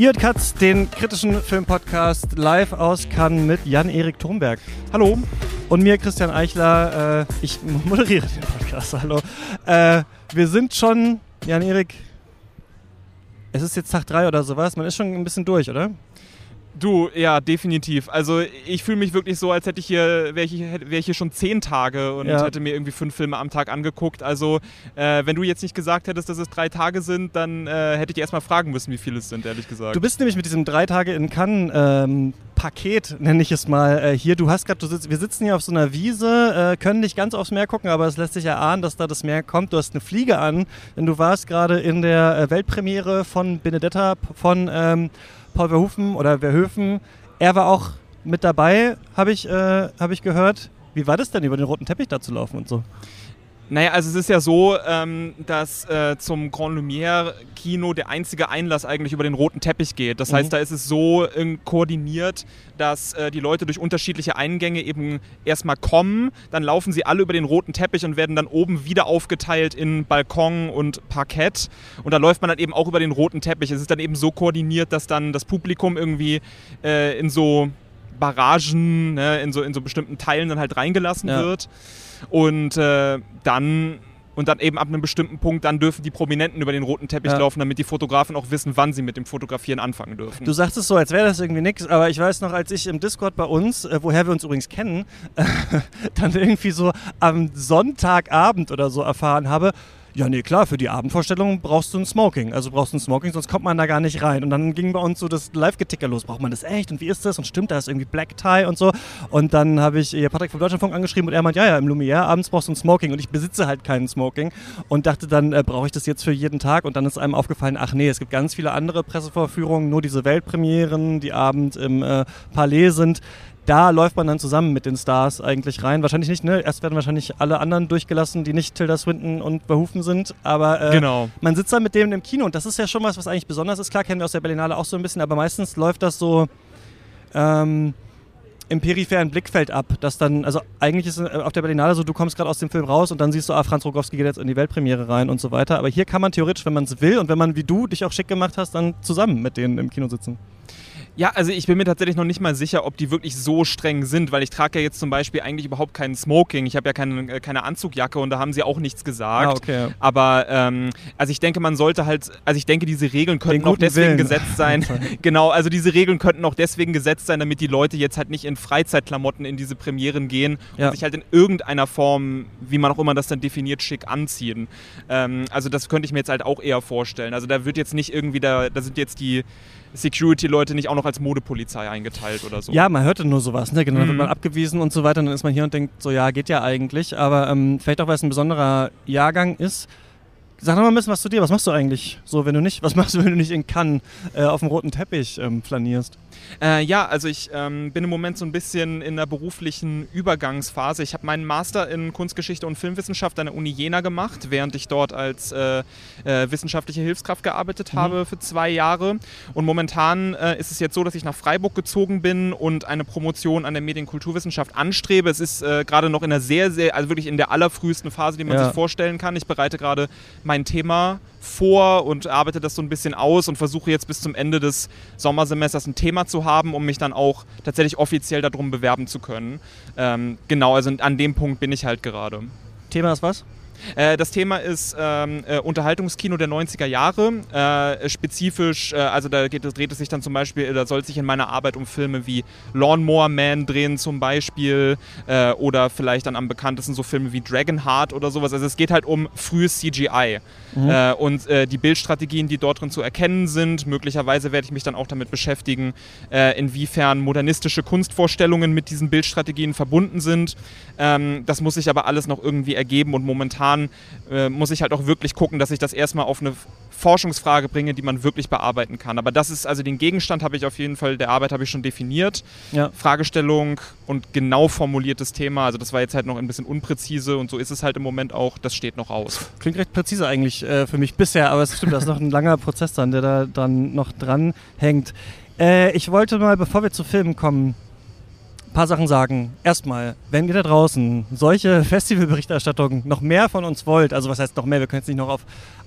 Ihr Katz, den kritischen Filmpodcast live aus Cannes mit Jan-Erik Thomberg. Hallo. Und mir, Christian Eichler. Äh, ich moderiere den Podcast. Hallo. Äh, wir sind schon, Jan-Erik, es ist jetzt Tag 3 oder sowas. Man ist schon ein bisschen durch, oder? Du, ja, definitiv. Also ich fühle mich wirklich so, als hätte ich hier, wäre ich, wär ich hier schon zehn Tage und ja. hätte mir irgendwie fünf Filme am Tag angeguckt. Also äh, wenn du jetzt nicht gesagt hättest, dass es drei Tage sind, dann äh, hätte ich dir erstmal fragen müssen, wie viele es sind, ehrlich gesagt. Du bist nämlich mit diesem drei Tage in Cannes ähm, Paket, nenne ich es mal, äh, hier. Du hast gerade, wir sitzen hier auf so einer Wiese, äh, können nicht ganz aufs Meer gucken, aber es lässt sich erahnen, dass da das Meer kommt. Du hast eine Fliege an, denn du warst gerade in der äh, Weltpremiere von Benedetta von ähm, Paul Verhoeven oder Verhoeven. Er war auch mit dabei, habe ich, äh, hab ich gehört. Wie war das denn, über den roten Teppich da zu laufen und so? Naja, also es ist ja so, ähm, dass äh, zum Grand Lumière Kino der einzige Einlass eigentlich über den roten Teppich geht. Das mhm. heißt, da ist es so äh, koordiniert, dass äh, die Leute durch unterschiedliche Eingänge eben erstmal kommen, dann laufen sie alle über den roten Teppich und werden dann oben wieder aufgeteilt in Balkon und Parkett. Und da läuft man dann eben auch über den roten Teppich. Es ist dann eben so koordiniert, dass dann das Publikum irgendwie äh, in so Barragen, ne, in, so, in so bestimmten Teilen dann halt reingelassen ja. wird. Und äh, dann und dann eben ab einem bestimmten Punkt, dann dürfen die Prominenten über den roten Teppich ja. laufen, damit die Fotografen auch wissen, wann sie mit dem Fotografieren anfangen dürfen. Du sagst es so, als wäre das irgendwie nichts, aber ich weiß noch, als ich im Discord bei uns, äh, woher wir uns übrigens kennen, äh, dann irgendwie so am Sonntagabend oder so erfahren habe, ja, nee, klar, für die Abendvorstellung brauchst du ein Smoking. Also brauchst du ein Smoking, sonst kommt man da gar nicht rein. Und dann ging bei uns so das Live-Geticker los. Braucht man das echt? Und wie ist das? Und stimmt, da ist irgendwie Black Tie und so. Und dann habe ich Patrick vom Deutschlandfunk angeschrieben und er meint, ja, ja, im Lumière abends brauchst du ein Smoking. Und ich besitze halt keinen Smoking. Und dachte dann, äh, brauche ich das jetzt für jeden Tag? Und dann ist einem aufgefallen, ach nee, es gibt ganz viele andere Pressevorführungen, nur diese Weltpremieren, die abend im äh, Palais sind da läuft man dann zusammen mit den Stars eigentlich rein. Wahrscheinlich nicht, ne? Erst werden wahrscheinlich alle anderen durchgelassen, die nicht Tilda Swinton und Behufen sind. Aber äh, genau. man sitzt dann mit denen im Kino und das ist ja schon was, was eigentlich besonders ist. Klar kennen wir aus der Berlinale auch so ein bisschen, aber meistens läuft das so ähm, im peripheren Blickfeld ab. Dass dann, also eigentlich ist äh, auf der Berlinale so, du kommst gerade aus dem Film raus und dann siehst du, ah, Franz Rogowski geht jetzt in die Weltpremiere rein und so weiter. Aber hier kann man theoretisch, wenn man es will und wenn man wie du dich auch schick gemacht hast, dann zusammen mit denen im Kino sitzen. Ja, also ich bin mir tatsächlich noch nicht mal sicher, ob die wirklich so streng sind, weil ich trage ja jetzt zum Beispiel eigentlich überhaupt keinen Smoking. Ich habe ja keine, äh, keine Anzugjacke und da haben sie auch nichts gesagt. Ah, okay. Aber ähm, also ich denke, man sollte halt, also ich denke, diese Regeln könnten auch deswegen Willen. gesetzt sein. genau, also diese Regeln könnten auch deswegen gesetzt sein, damit die Leute jetzt halt nicht in Freizeitklamotten in diese Premieren gehen ja. und sich halt in irgendeiner Form, wie man auch immer das dann definiert, schick anziehen. Ähm, also das könnte ich mir jetzt halt auch eher vorstellen. Also da wird jetzt nicht irgendwie, da, da sind jetzt die Security-Leute nicht auch noch als Modepolizei eingeteilt oder so. Ja, man hörte nur sowas, ne? Genau, mhm. wird man abgewiesen und so weiter, dann ist man hier und denkt, so ja, geht ja eigentlich. Aber ähm, vielleicht auch, weil es ein besonderer Jahrgang ist. Sag doch mal ein bisschen was zu dir. Was machst du eigentlich so, wenn du nicht, was machst du, wenn du nicht in Cannes äh, auf dem roten Teppich ähm, flanierst? Äh, ja, also ich ähm, bin im Moment so ein bisschen in der beruflichen Übergangsphase. Ich habe meinen Master in Kunstgeschichte und Filmwissenschaft an der Uni Jena gemacht, während ich dort als äh, äh, wissenschaftliche Hilfskraft gearbeitet mhm. habe für zwei Jahre. Und momentan äh, ist es jetzt so, dass ich nach Freiburg gezogen bin und eine Promotion an der Medienkulturwissenschaft anstrebe. Es ist äh, gerade noch in der sehr, sehr, also wirklich in der allerfrühesten Phase, die man ja. sich vorstellen kann. Ich bereite gerade mein Thema vor und arbeite das so ein bisschen aus und versuche jetzt bis zum Ende des Sommersemesters ein Thema zu haben, um mich dann auch tatsächlich offiziell darum bewerben zu können. Ähm, genau, also an dem Punkt bin ich halt gerade. Thema ist was? Äh, das Thema ist ähm, äh, Unterhaltungskino der 90er Jahre. Äh, spezifisch, äh, also da geht, dreht es sich dann zum Beispiel, da soll es sich in meiner Arbeit um Filme wie Lawnmower Man drehen zum Beispiel äh, oder vielleicht dann am bekanntesten so Filme wie Dragonheart oder sowas. Also es geht halt um frühes CGI mhm. Äh, und die Bildstrategien, die dort drin zu erkennen sind. Möglicherweise werde ich mich dann auch damit beschäftigen, inwiefern modernistische Kunstvorstellungen mit diesen Bildstrategien verbunden sind. Ähm, das muss sich aber alles noch irgendwie ergeben und momentan äh, muss ich halt auch wirklich gucken, dass ich das erstmal auf eine Forschungsfrage bringe, die man wirklich bearbeiten kann. Aber das ist also den Gegenstand habe ich auf jeden Fall der Arbeit habe ich schon definiert. Ja. Fragestellung und genau formuliertes Thema. Also das war jetzt halt noch ein bisschen unpräzise und so ist es halt im Moment auch. Das steht noch aus. Klingt recht präzise eigentlich äh, für mich bisher, aber es stimmt, da ist noch ein langer Prozess dann, der da dann noch dran hängt. Äh, ich wollte mal, bevor wir zu Filmen kommen, ein paar Sachen sagen. Erstmal, wenn ihr da draußen solche Festivalberichterstattungen noch mehr von uns wollt, also was heißt noch mehr, wir können jetzt nicht noch auf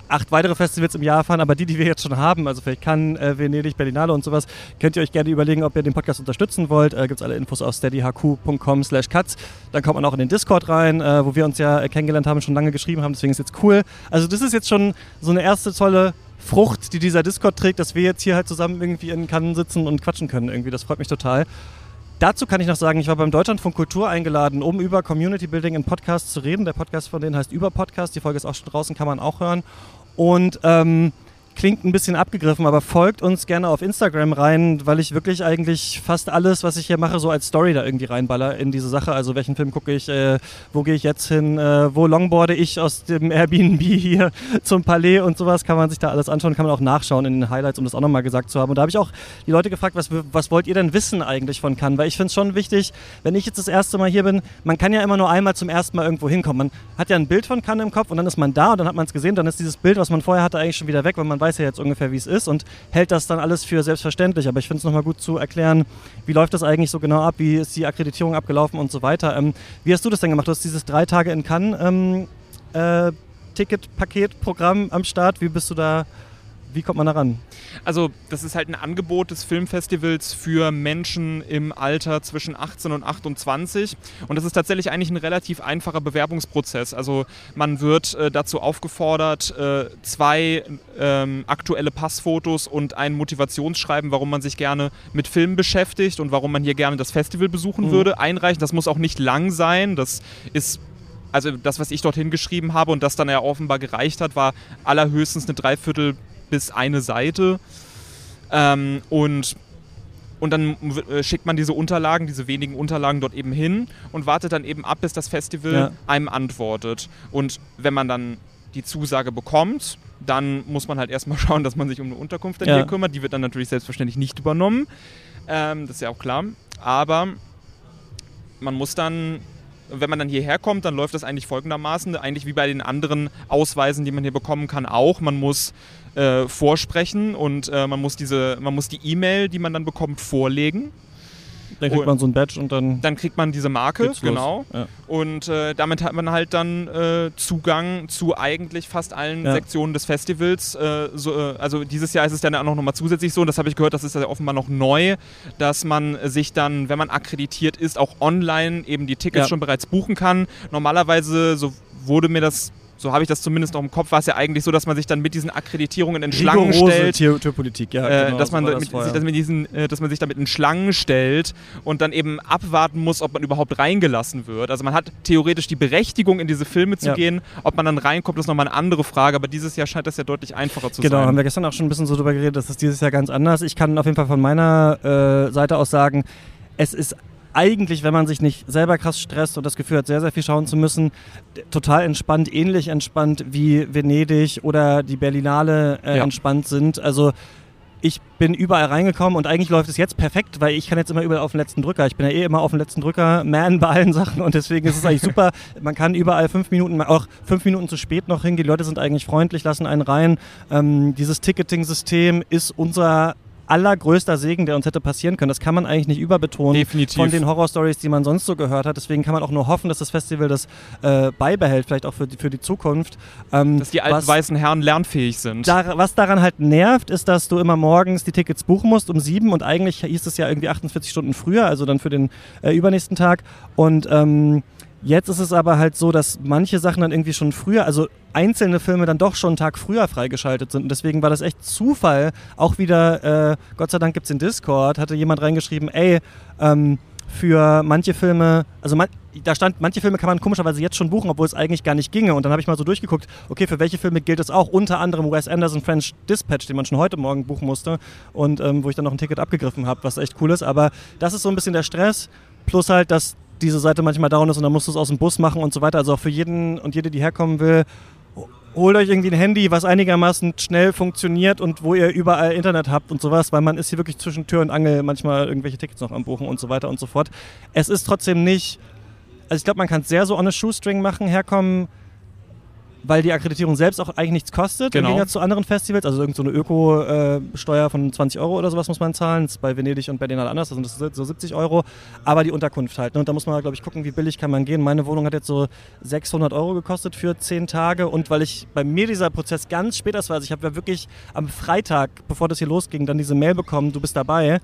acht weitere Festivals im Jahr fahren, aber die, die wir jetzt schon haben, also vielleicht Cannes, äh, Venedig, Berlinale und sowas, könnt ihr euch gerne überlegen, ob ihr den Podcast unterstützen wollt. Äh, Gibt es alle Infos auf steadyhq.com slash cuts. Dann kommt man auch in den Discord rein, äh, wo wir uns ja äh, kennengelernt haben, schon lange geschrieben haben, deswegen ist jetzt cool. Also das ist jetzt schon so eine erste tolle Frucht, die dieser Discord trägt, dass wir jetzt hier halt zusammen irgendwie in Cannes sitzen und quatschen können irgendwie. Das freut mich total. Dazu kann ich noch sagen, ich war beim Deutschlandfunk Kultur eingeladen, um über Community Building in Podcasts zu reden. Der Podcast von denen heißt Über Podcast. Die Folge ist auch schon draußen, kann man auch hören. Und ähm, klingt ein bisschen abgegriffen, aber folgt uns gerne auf Instagram rein, weil ich wirklich eigentlich fast alles, was ich hier mache, so als Story da irgendwie reinballer in diese Sache. Also welchen Film gucke ich, äh, wo gehe ich jetzt hin, äh, wo longboarde ich aus dem Airbnb hier zum Palais und sowas, kann man sich da alles anschauen, kann man auch nachschauen in den Highlights, um das auch nochmal gesagt zu haben. Und da habe ich auch die Leute gefragt, was, was wollt ihr denn wissen eigentlich von Cannes? Weil ich finde es schon wichtig, wenn ich jetzt das erste Mal hier bin, man kann ja immer nur einmal zum ersten Mal irgendwo hinkommen. Man hat ja ein Bild von Cannes im Kopf und dann ist man da und dann hat man es gesehen, dann ist dieses Bild, was man vorher hatte, eigentlich schon wieder weg, weil man weiß ja jetzt ungefähr, wie es ist und hält das dann alles für selbstverständlich. Aber ich finde es nochmal gut zu erklären, wie läuft das eigentlich so genau ab, wie ist die Akkreditierung abgelaufen und so weiter. Ähm, wie hast du das denn gemacht? Du hast dieses drei Tage in Cannes ähm, äh, Ticket-Paket-Programm am Start. Wie bist du da wie kommt man da ran? Also, das ist halt ein Angebot des Filmfestivals für Menschen im Alter zwischen 18 und 28. Und das ist tatsächlich eigentlich ein relativ einfacher Bewerbungsprozess. Also, man wird äh, dazu aufgefordert, äh, zwei ähm, aktuelle Passfotos und ein Motivationsschreiben, warum man sich gerne mit Filmen beschäftigt und warum man hier gerne das Festival besuchen mhm. würde, einreichen. Das muss auch nicht lang sein. Das ist also das, was ich dorthin geschrieben habe und das dann ja offenbar gereicht hat, war allerhöchstens eine Dreiviertel bis eine Seite. Ähm, und, und dann äh, schickt man diese Unterlagen, diese wenigen Unterlagen dort eben hin und wartet dann eben ab, bis das Festival ja. einem antwortet. Und wenn man dann die Zusage bekommt, dann muss man halt erstmal schauen, dass man sich um eine Unterkunft dann ja. hier kümmert. Die wird dann natürlich selbstverständlich nicht übernommen. Ähm, das ist ja auch klar. Aber man muss dann wenn man dann hierher kommt, dann läuft das eigentlich folgendermaßen, eigentlich wie bei den anderen Ausweisen, die man hier bekommen kann, auch. Man muss äh, vorsprechen und äh, man muss diese, man muss die E-Mail, die man dann bekommt, vorlegen. Dann kriegt man so ein Badge und dann. Dann kriegt man diese Marke, genau. Ja. Und äh, damit hat man halt dann äh, Zugang zu eigentlich fast allen ja. Sektionen des Festivals. Äh, so, äh, also dieses Jahr ist es dann auch nochmal zusätzlich so, und das habe ich gehört, das ist ja offenbar noch neu, dass man sich dann, wenn man akkreditiert ist, auch online eben die Tickets ja. schon bereits buchen kann. Normalerweise, so wurde mir das so habe ich das zumindest noch im Kopf, war es ja eigentlich so, dass man sich dann mit diesen Akkreditierungen in Schlangen stellt. Tierpolitik, ja. Äh, genau, dass, man so mit, sich, dass, mit diesen, äh, dass man sich damit in Schlangen stellt und dann eben abwarten muss, ob man überhaupt reingelassen wird. Also man hat theoretisch die Berechtigung, in diese Filme zu ja. gehen. Ob man dann reinkommt, ist nochmal eine andere Frage, aber dieses Jahr scheint das ja deutlich einfacher zu genau, sein. Genau, haben wir gestern auch schon ein bisschen so drüber geredet, das ist dieses Jahr ganz anders. Ich kann auf jeden Fall von meiner äh, Seite aus sagen, es ist eigentlich, wenn man sich nicht selber krass stresst und das Gefühl hat, sehr, sehr viel schauen zu müssen, total entspannt, ähnlich entspannt wie Venedig oder die Berlinale äh, ja. entspannt sind. Also ich bin überall reingekommen und eigentlich läuft es jetzt perfekt, weil ich kann jetzt immer überall auf den letzten Drücker. Ich bin ja eh immer auf den letzten Drücker, Man bei allen Sachen und deswegen ist es eigentlich super. Man kann überall fünf Minuten, auch fünf Minuten zu spät noch hingehen. Die Leute sind eigentlich freundlich, lassen einen rein. Ähm, dieses Ticketing-System ist unser allergrößter Segen, der uns hätte passieren können. Das kann man eigentlich nicht überbetonen Definitiv. von den Horrorstories, die man sonst so gehört hat. Deswegen kann man auch nur hoffen, dass das Festival das äh, beibehält, vielleicht auch für die, für die Zukunft. Ähm, dass die alten was, weißen Herren lernfähig sind. Da, was daran halt nervt, ist, dass du immer morgens die Tickets buchen musst um sieben und eigentlich hieß es ja irgendwie 48 Stunden früher, also dann für den äh, übernächsten Tag. Und ähm, Jetzt ist es aber halt so, dass manche Sachen dann irgendwie schon früher, also einzelne Filme dann doch schon einen Tag früher freigeschaltet sind. Und deswegen war das echt Zufall. Auch wieder, äh, Gott sei Dank gibt es den Discord, hatte jemand reingeschrieben, ey, ähm, für manche Filme, also man, da stand, manche Filme kann man komischerweise jetzt schon buchen, obwohl es eigentlich gar nicht ginge. Und dann habe ich mal so durchgeguckt, okay, für welche Filme gilt es auch? Unter anderem Wes Anderson French Dispatch, den man schon heute Morgen buchen musste und ähm, wo ich dann noch ein Ticket abgegriffen habe, was echt cool ist. Aber das ist so ein bisschen der Stress. Plus halt, dass diese Seite manchmal down ist und dann musst du es aus dem Bus machen und so weiter. Also auch für jeden und jede, die herkommen will, holt euch irgendwie ein Handy, was einigermaßen schnell funktioniert und wo ihr überall Internet habt und sowas, weil man ist hier wirklich zwischen Tür und Angel manchmal irgendwelche Tickets noch am Buchen und so weiter und so fort. Es ist trotzdem nicht, also ich glaube, man kann es sehr so on a shoestring machen, herkommen weil die Akkreditierung selbst auch eigentlich nichts kostet, Genau. im Gegensatz zu anderen Festivals. Also irgendeine so Öko-Steuer von 20 Euro oder sowas muss man zahlen. Das ist bei Venedig und Berlinale anders, also das sind so 70 Euro. Aber die Unterkunft halt. Ne? Und da muss man, glaube ich, gucken, wie billig kann man gehen. Meine Wohnung hat jetzt so 600 Euro gekostet für 10 Tage. Und weil ich bei mir dieser Prozess ganz spät erst war, also ich habe ja wirklich am Freitag, bevor das hier losging, dann diese Mail bekommen, du bist dabei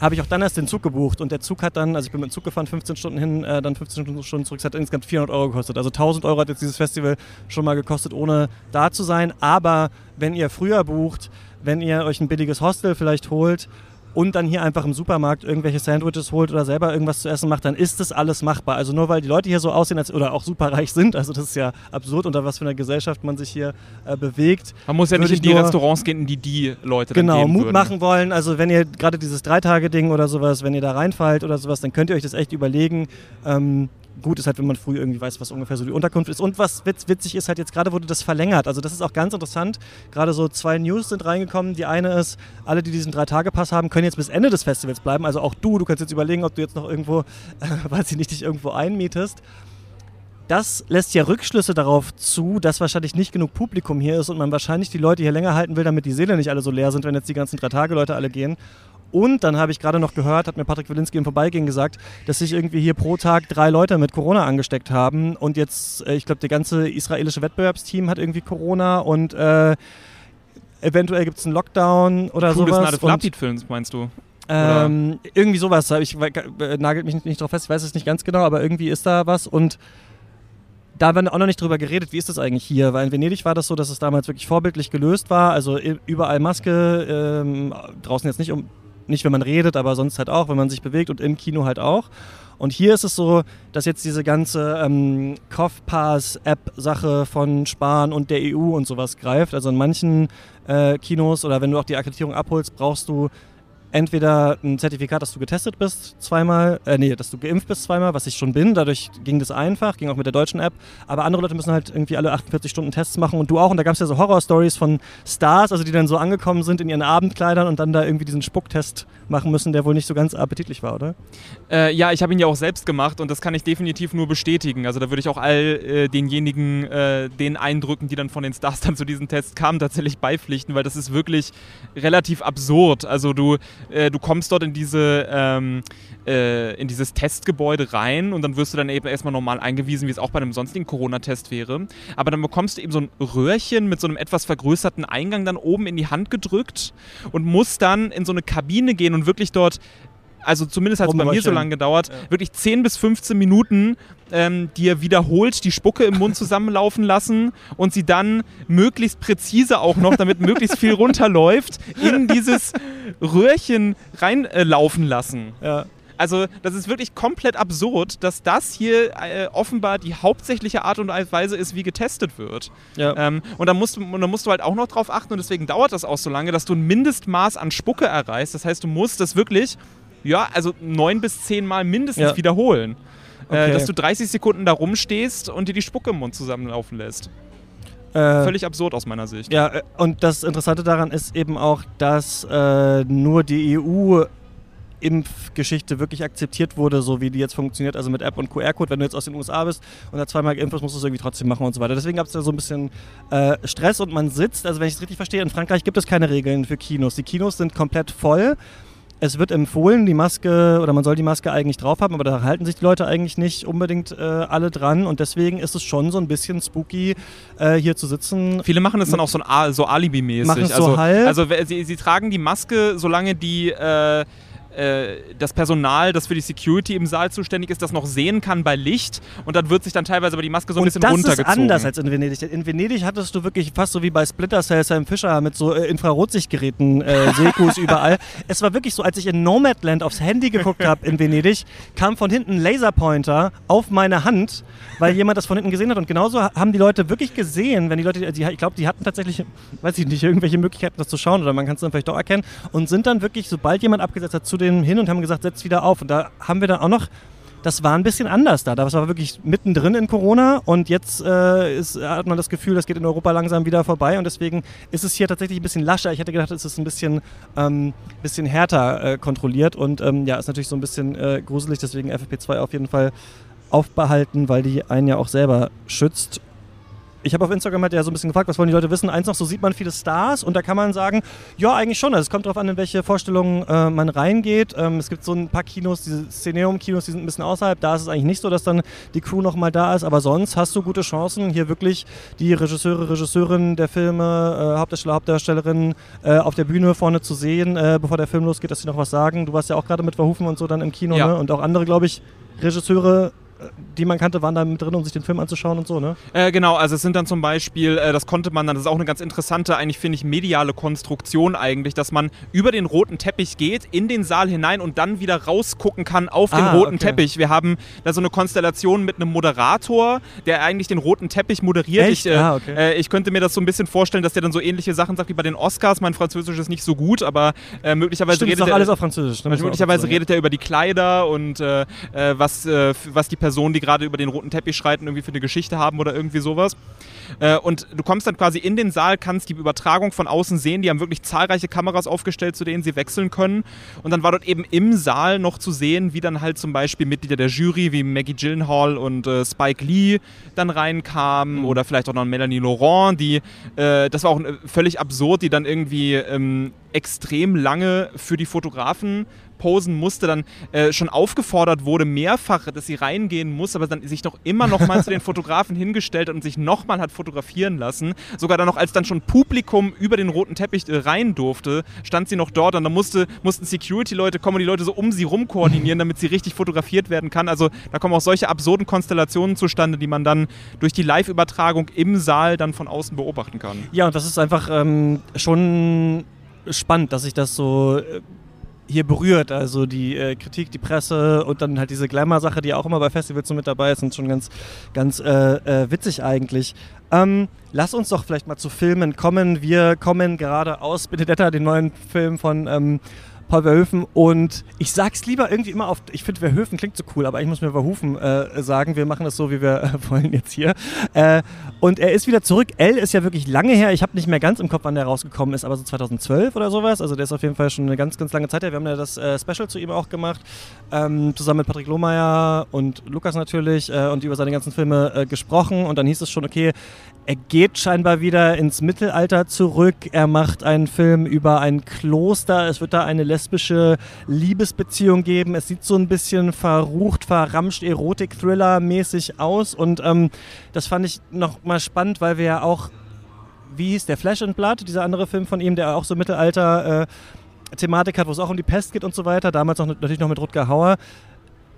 habe ich auch dann erst den Zug gebucht und der Zug hat dann, also ich bin mit dem Zug gefahren, 15 Stunden hin, äh, dann 15 Stunden zurück, es hat insgesamt 400 Euro gekostet. Also 1000 Euro hat jetzt dieses Festival schon mal gekostet, ohne da zu sein. Aber wenn ihr früher bucht, wenn ihr euch ein billiges Hostel vielleicht holt und dann hier einfach im Supermarkt irgendwelche Sandwiches holt oder selber irgendwas zu essen macht, dann ist das alles machbar. Also nur weil die Leute hier so aussehen als, oder auch superreich sind, also das ist ja absurd, unter was für einer Gesellschaft man sich hier äh, bewegt. Man muss ja nicht in die Restaurants gehen, in die die Leute dann Genau, Mut würden. machen wollen. Also wenn ihr gerade dieses Drei-Tage-Ding oder sowas, wenn ihr da reinfallt oder sowas, dann könnt ihr euch das echt überlegen. Ähm, gut ist halt, wenn man früh irgendwie weiß, was ungefähr so die Unterkunft ist. Und was witz, witzig ist halt jetzt gerade wurde das verlängert. Also das ist auch ganz interessant. Gerade so zwei News sind reingekommen. Die eine ist, alle, die diesen Drei-Tage-Pass haben, können jetzt bis Ende des Festivals bleiben. Also auch du, du kannst jetzt überlegen, ob du jetzt noch irgendwo, äh, weiß ich nicht, dich irgendwo einmietest. Das lässt ja Rückschlüsse darauf zu, dass wahrscheinlich nicht genug Publikum hier ist und man wahrscheinlich die Leute hier länger halten will, damit die Seele nicht alle so leer sind, wenn jetzt die ganzen drei Tage Leute alle gehen. Und dann habe ich gerade noch gehört, hat mir Patrick Wilinski im Vorbeigehen gesagt, dass sich irgendwie hier pro Tag drei Leute mit Corona angesteckt haben. Und jetzt, äh, ich glaube, der ganze israelische Wettbewerbsteam hat irgendwie Corona und äh, eventuell gibt es einen Lockdown oder des sowas. Nade Und- Lapid-Films, meinst du? ähm, irgendwie sowas. Ich äh, nagelt mich nicht, drauf fest, ich weiß es nicht ganz genau, aber irgendwie ist da was und da haben wir auch noch nicht drüber geredet, wie ist das eigentlich hier? Weil in Venedig war das so, dass es damals wirklich vorbildlich gelöst war. Also überall Maske, ähm, draußen jetzt nicht um, nicht wenn man redet, aber sonst halt auch, wenn man sich bewegt und im Kino halt auch. Und hier ist es so, dass jetzt diese ganze ähm, Kopfpass-App-Sache von Spahn und der EU und sowas greift. Also in manchen äh, Kinos oder wenn du auch die Akkreditierung abholst, brauchst du entweder ein Zertifikat, dass du getestet bist zweimal, äh, nee, dass du geimpft bist zweimal, was ich schon bin. Dadurch ging das einfach, ging auch mit der deutschen App. Aber andere Leute müssen halt irgendwie alle 48 Stunden Tests machen und du auch. Und da gab es ja so Horror-Stories von Stars, also die dann so angekommen sind in ihren Abendkleidern und dann da irgendwie diesen Spucktest machen müssen, der wohl nicht so ganz appetitlich war, oder? Äh, ja, ich habe ihn ja auch selbst gemacht und das kann ich definitiv nur bestätigen. Also da würde ich auch all äh, denjenigen, äh, den Eindrücken, die dann von den Stars dann zu diesen Tests kamen, tatsächlich beipflichten, weil das ist wirklich relativ absurd. Also du, äh, du kommst dort in diese ähm, äh, in dieses Testgebäude rein und dann wirst du dann eben erstmal normal eingewiesen, wie es auch bei einem sonstigen Corona-Test wäre. Aber dann bekommst du eben so ein Röhrchen mit so einem etwas vergrößerten Eingang dann oben in die Hand gedrückt und musst dann in so eine Kabine gehen und wirklich dort also zumindest hat es bei mir so lange gedauert, wirklich 10 bis 15 Minuten ähm, dir wiederholt die Spucke im Mund zusammenlaufen lassen und sie dann möglichst präzise auch noch, damit möglichst viel runterläuft, in dieses Röhrchen reinlaufen äh, lassen. Ja. Also das ist wirklich komplett absurd, dass das hier äh, offenbar die hauptsächliche Art und Weise ist, wie getestet wird. Ja. Ähm, und da musst, und da musst du halt auch noch drauf achten und deswegen dauert das auch so lange, dass du ein Mindestmaß an Spucke erreichst. Das heißt, du musst das wirklich, ja, also neun bis zehn Mal mindestens Ja. wiederholen. Okay. Äh, dass du 30 Sekunden da rumstehst und dir die Spucke im Mund zusammenlaufen lässt. Äh, Völlig absurd aus meiner Sicht. Ja, äh, und das Interessante daran ist eben auch, dass äh, nur die EU Impfgeschichte wirklich akzeptiert wurde, so wie die jetzt funktioniert, also mit App und QR-Code, wenn du jetzt aus den USA bist und da zweimal geimpft bist, musst du es irgendwie trotzdem machen und so weiter. Deswegen gab es da so ein bisschen äh, Stress und man sitzt, also wenn ich es richtig verstehe, in Frankreich gibt es keine Regeln für Kinos. Die Kinos sind komplett voll. Es wird empfohlen, die Maske oder man soll die Maske eigentlich drauf haben, aber da halten sich die Leute eigentlich nicht unbedingt äh, alle dran und deswegen ist es schon so ein bisschen spooky, äh, hier zu sitzen. Viele machen es dann auch so, so Alibi-mäßig. Machen es so also, halb. also sie, sie tragen die Maske, solange die äh, das Personal, das für die Security im Saal zuständig ist, das noch sehen kann bei Licht und dann wird sich dann teilweise aber die Maske so ein und bisschen das ist runtergezogen. anders als in Venedig. In Venedig hattest du wirklich fast so wie bei Splinter Cell Sam Fisher mit so äh, Infrarotsichtgeräten, äh, Sekus überall. Es war wirklich so, als ich in Nomadland aufs Handy geguckt habe in Venedig, kam von hinten ein Laserpointer auf meine Hand, weil jemand das von hinten gesehen hat. Und genauso ha- haben die Leute wirklich gesehen, wenn die Leute, die, ich glaube, die hatten tatsächlich, weiß ich nicht, irgendwelche Möglichkeiten, das zu schauen oder man kann es dann vielleicht doch erkennen und sind dann wirklich, sobald jemand abgesetzt hat, zu denen hin und haben gesagt, setz wieder auf. Und da haben wir dann auch noch das war ein bisschen anders da. Das war wirklich mittendrin in Corona und jetzt äh, ist, hat man das Gefühl, das geht in Europa langsam wieder vorbei und deswegen ist es hier tatsächlich ein bisschen lascher. Ich hätte gedacht, es ist ein bisschen, ähm, bisschen härter äh, kontrolliert und ähm, ja, ist natürlich so ein bisschen äh, gruselig, deswegen FFP2 auf jeden Fall aufbehalten, weil die einen ja auch selber schützt. Ich habe auf Instagram halt ja so ein bisschen gefragt, was wollen die Leute wissen. Eins noch, so sieht man viele Stars und da kann man sagen, ja, eigentlich schon. Also es kommt darauf an, in welche Vorstellungen äh, man reingeht. Ähm, es gibt so ein paar Kinos, diese Sceneum-Kinos, die sind ein bisschen außerhalb. Da ist es eigentlich nicht so, dass dann die Crew nochmal da ist. Aber sonst hast du gute Chancen, hier wirklich die Regisseure, Regisseurinnen der Filme, äh, Hauptdarsteller, Hauptdarstellerinnen äh, auf der Bühne vorne zu sehen, äh, bevor der Film losgeht, dass sie noch was sagen. Du warst ja auch gerade mit Verhufen und so dann im Kino Ja. ne? und auch andere, glaube ich, Regisseure, die man kannte, waren da mit drin, um sich den Film anzuschauen und so, ne? Äh, genau, also es sind dann zum Beispiel, äh, das konnte man dann, das ist auch eine ganz interessante, eigentlich finde ich, mediale Konstruktion eigentlich, dass man über den roten Teppich geht, in den Saal hinein und dann wieder rausgucken kann auf den Ah, roten okay. Teppich. Wir haben da so eine Konstellation mit einem Moderator, der eigentlich den roten Teppich moderiert. Echt? Ich, äh, Ah, okay. äh, ich könnte mir das so ein bisschen vorstellen, dass der dann so ähnliche Sachen sagt wie bei den Oscars. Mein Französisch ist nicht so gut, aber äh, möglicherweise Stimmt, redet er- alles auf Französisch. Ne? Möglicherweise redet er über die Kleider und äh, was, was die Personen, die gerade über den roten Teppich schreiten, irgendwie für eine Geschichte haben oder irgendwie sowas. Äh, und du kommst dann quasi in den Saal, kannst die Übertragung von außen sehen. Die haben wirklich zahlreiche Kameras aufgestellt, zu denen sie wechseln können. Und dann war dort eben im Saal noch zu sehen, wie dann halt zum Beispiel Mitglieder der Jury wie Maggie Gyllenhaal und äh, Spike Lee dann reinkamen oder vielleicht auch noch Melanie Laurent, die, äh, das war auch äh, völlig absurd, die dann irgendwie ähm, extrem lange für die Fotografen posen musste, dann äh, schon aufgefordert wurde, mehrfach, dass sie reingehen muss, aber dann sich noch immer noch mal zu den Fotografen hingestellt und sich noch mal hat fotografieren lassen. Sogar dann noch, als dann schon Publikum über den roten Teppich äh, rein durfte, stand sie noch dort und dann musste, mussten Security-Leute kommen und die Leute so um sie rum koordinieren, damit sie richtig fotografiert werden kann. Also da kommen auch solche absurden Konstellationen zustande, die man dann durch die Live-Übertragung im Saal dann von außen beobachten kann. Ja, und das ist einfach ähm, schon spannend, dass sich das so äh, hier berührt. Also die äh, Kritik, die Presse und dann halt diese Glamour-Sache, die auch immer bei Festivals so mit dabei ist, sind schon ganz, ganz äh, äh, witzig eigentlich. Ähm, lass uns doch vielleicht mal zu Filmen kommen. Wir kommen gerade aus Benedetta, den neuen Film von ähm, Paul Verhoeven und ich sag's lieber irgendwie immer auf, ich finde Verhoeven klingt so cool, aber ich muss mir Verhoeven äh, sagen, wir machen das so, wie wir äh, wollen jetzt hier. Äh, und er ist wieder zurück. L ist ja wirklich lange her, ich habe nicht mehr ganz im Kopf, wann der rausgekommen ist, aber so 2012 oder sowas, also der ist auf jeden Fall schon eine ganz, ganz lange Zeit her. Wir haben ja das äh, Special zu ihm auch gemacht, ähm, zusammen mit Patrick Lohmeier und Lukas natürlich äh, und über seine ganzen Filme äh, gesprochen und dann hieß es schon, okay, er geht scheinbar wieder ins Mittelalter zurück. Er macht einen Film über ein Kloster. Es wird da eine lesbische Liebesbeziehung geben. Es sieht so ein bisschen verrucht, verramscht, Erotik-Thriller-mäßig aus. Und ähm, das fand ich noch mal spannend, weil wir ja auch, wie hieß der Flash and Blood, dieser andere Film von ihm, der auch so Mittelalter äh, Thematik hat, wo es auch um die Pest geht und so weiter. Damals auch natürlich noch mit Rutger Hauer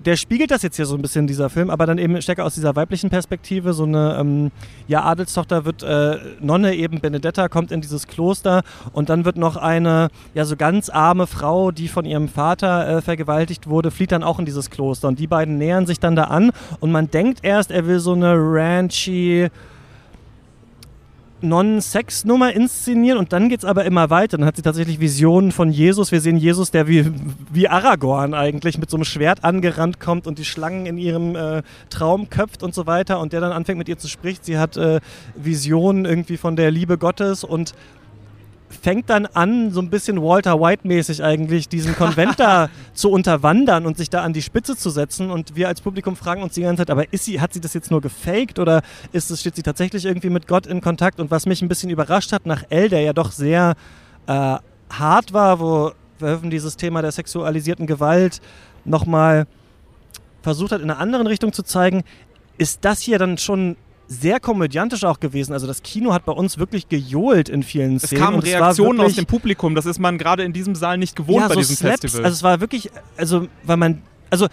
der spiegelt das jetzt hier so ein bisschen, dieser Film, aber dann eben stärker aus dieser weiblichen Perspektive. So eine ähm, ja, Adelstochter wird äh, Nonne, eben Benedetta, kommt in dieses Kloster und dann wird noch eine ja so ganz arme Frau, die von ihrem Vater äh, vergewaltigt wurde, flieht dann auch in dieses Kloster. Und die beiden nähern sich dann da an und man denkt erst, er will so eine ranchy Non-Sex-Nummer inszenieren und dann geht es aber immer weiter. Dann hat sie tatsächlich Visionen von Jesus. Wir sehen Jesus, der wie, wie Aragorn eigentlich mit so einem Schwert angerannt kommt und die Schlangen in ihrem äh, Traum köpft und so weiter und der dann anfängt mit ihr zu sprechen. Sie hat äh, Visionen irgendwie von der Liebe Gottes und fängt dann an, so ein bisschen Walter White-mäßig eigentlich, diesen Konvent da zu unterwandern und sich da an die Spitze zu setzen. Und wir als Publikum fragen uns die ganze Zeit, aber ist sie, hat sie das jetzt nur gefaked oder ist es, steht sie tatsächlich irgendwie mit Gott in Kontakt? Und was mich ein bisschen überrascht hat, nach L, der ja doch sehr äh, hart war, wo Verhoeven dieses Thema der sexualisierten Gewalt nochmal versucht hat, in einer anderen Richtung zu zeigen, ist das hier dann schon sehr komödiantisch auch gewesen. Also das Kino hat bei uns wirklich gejohlt in vielen Es Szenen. kamen und war Reaktionen aus dem Publikum, das ist man gerade in diesem Saal nicht gewohnt ja, bei so diesem Slaps. Festival. Also es war wirklich, also weil man, also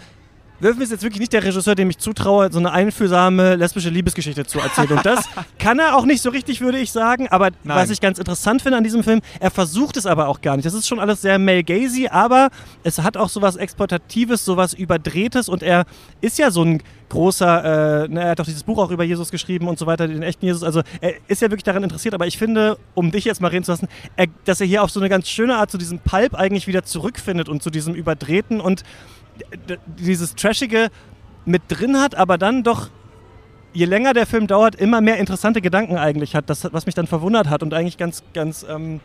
Wölfen ist jetzt wirklich nicht der Regisseur, dem ich zutraue, so eine einfühlsame lesbische Liebesgeschichte zu erzählen. Und das kann er auch nicht so richtig, würde ich sagen. Aber Nein. was ich ganz interessant finde an diesem Film, er versucht es aber auch gar nicht. Das ist schon alles sehr male gazy, aber es hat auch sowas Exploitatives, sowas Überdrehtes. Und er ist ja so ein großer, äh, ne, er hat doch dieses Buch auch über Jesus geschrieben und so weiter, den echten Jesus. Also er ist ja wirklich daran interessiert. Aber ich finde, um dich jetzt mal reden zu lassen, er, dass er hier auf so eine ganz schöne Art zu diesem Pulp eigentlich wieder zurückfindet und zu diesem Überdrehten und dieses Trashige mit drin hat, aber dann doch, je länger der Film dauert, immer mehr interessante Gedanken eigentlich hat, das, was mich dann verwundert hat und eigentlich ganz, ganz, ähm,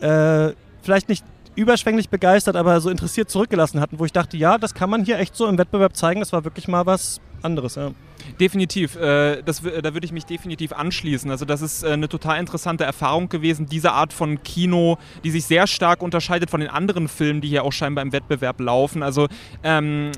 äh, vielleicht nicht überschwänglich begeistert, aber so interessiert zurückgelassen hatten, wo ich dachte, ja, das kann man hier echt so im Wettbewerb zeigen, das war wirklich mal was anderes, ja. Definitiv, äh, das, da würde ich mich definitiv anschließen. Also das ist äh, eine total interessante Erfahrung gewesen, diese Art von Kino, die sich sehr stark unterscheidet von den anderen Filmen, die hier auch scheinbar im Wettbewerb laufen. Also ähm,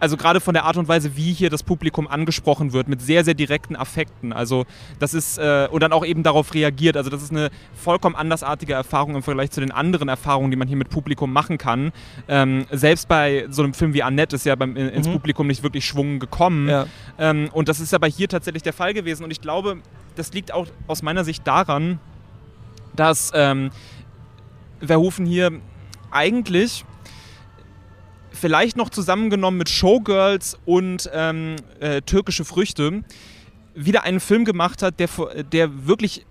also gerade von der Art und Weise, wie hier das Publikum angesprochen wird, mit sehr, sehr direkten Affekten. Also das ist, äh, und dann auch eben darauf reagiert. Also das ist eine vollkommen andersartige Erfahrung im Vergleich zu den anderen Erfahrungen, die man hier mit Publikum machen kann. Ähm, selbst bei so einem Film wie Annette ist ja beim, ins mhm. Publikum nicht wirklich Schwung gekommen. Ja. Ähm, und das ist aber hier tatsächlich der Fall gewesen. Und ich glaube, das liegt auch aus meiner Sicht daran, dass ähm, Verhoeven hier eigentlich vielleicht noch zusammengenommen mit Showgirls und ähm, äh, türkische Früchte, wieder einen Film gemacht hat, der, der wirklich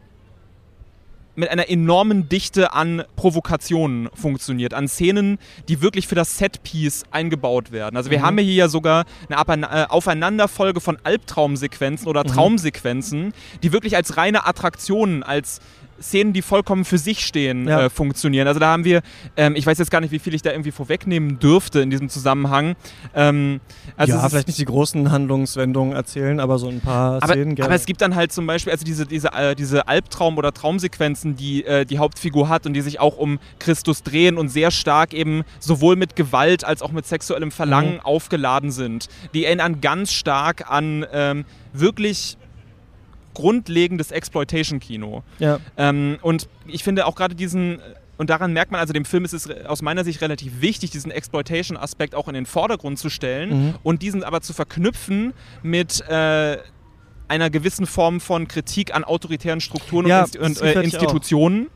mit einer enormen Dichte an Provokationen funktioniert, an Szenen, die wirklich für das Setpiece eingebaut werden. Also wir mhm. haben hier ja sogar eine äh, Aufeinanderfolge von Albtraumsequenzen oder mhm. Traumsequenzen, die wirklich als reine Attraktionen, als Szenen, die vollkommen für sich stehen, ja. äh, funktionieren. Also da haben wir, ähm, ich weiß jetzt gar nicht, wie viel ich da irgendwie vorwegnehmen dürfte in diesem Zusammenhang. Ähm, also ja, vielleicht nicht die großen Handlungswendungen erzählen, aber so ein paar aber, Szenen gerne. Aber es gibt dann halt zum Beispiel, also diese, diese, äh, diese Albtraum- oder Traumsequenzen, die äh, die Hauptfigur hat und die sich auch um Christus drehen und sehr stark eben sowohl mit Gewalt als auch mit sexuellem Verlangen mhm. aufgeladen sind. Die erinnern ganz stark an ähm, wirklich grundlegendes Exploitation-Kino. Ja. Ähm, und ich finde auch gerade diesen und daran merkt man, also dem Film ist es aus meiner Sicht relativ wichtig, diesen Exploitation-Aspekt auch in den Vordergrund zu stellen mhm. und diesen aber zu verknüpfen mit äh, einer gewissen Form von Kritik an autoritären Strukturen ja, und, und äh, Institutionen.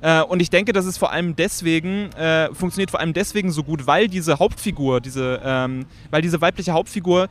Äh, und ich denke, dass es vor allem deswegen, äh, funktioniert vor allem deswegen so gut, weil diese Hauptfigur, diese, ähm, weil diese weibliche Hauptfigur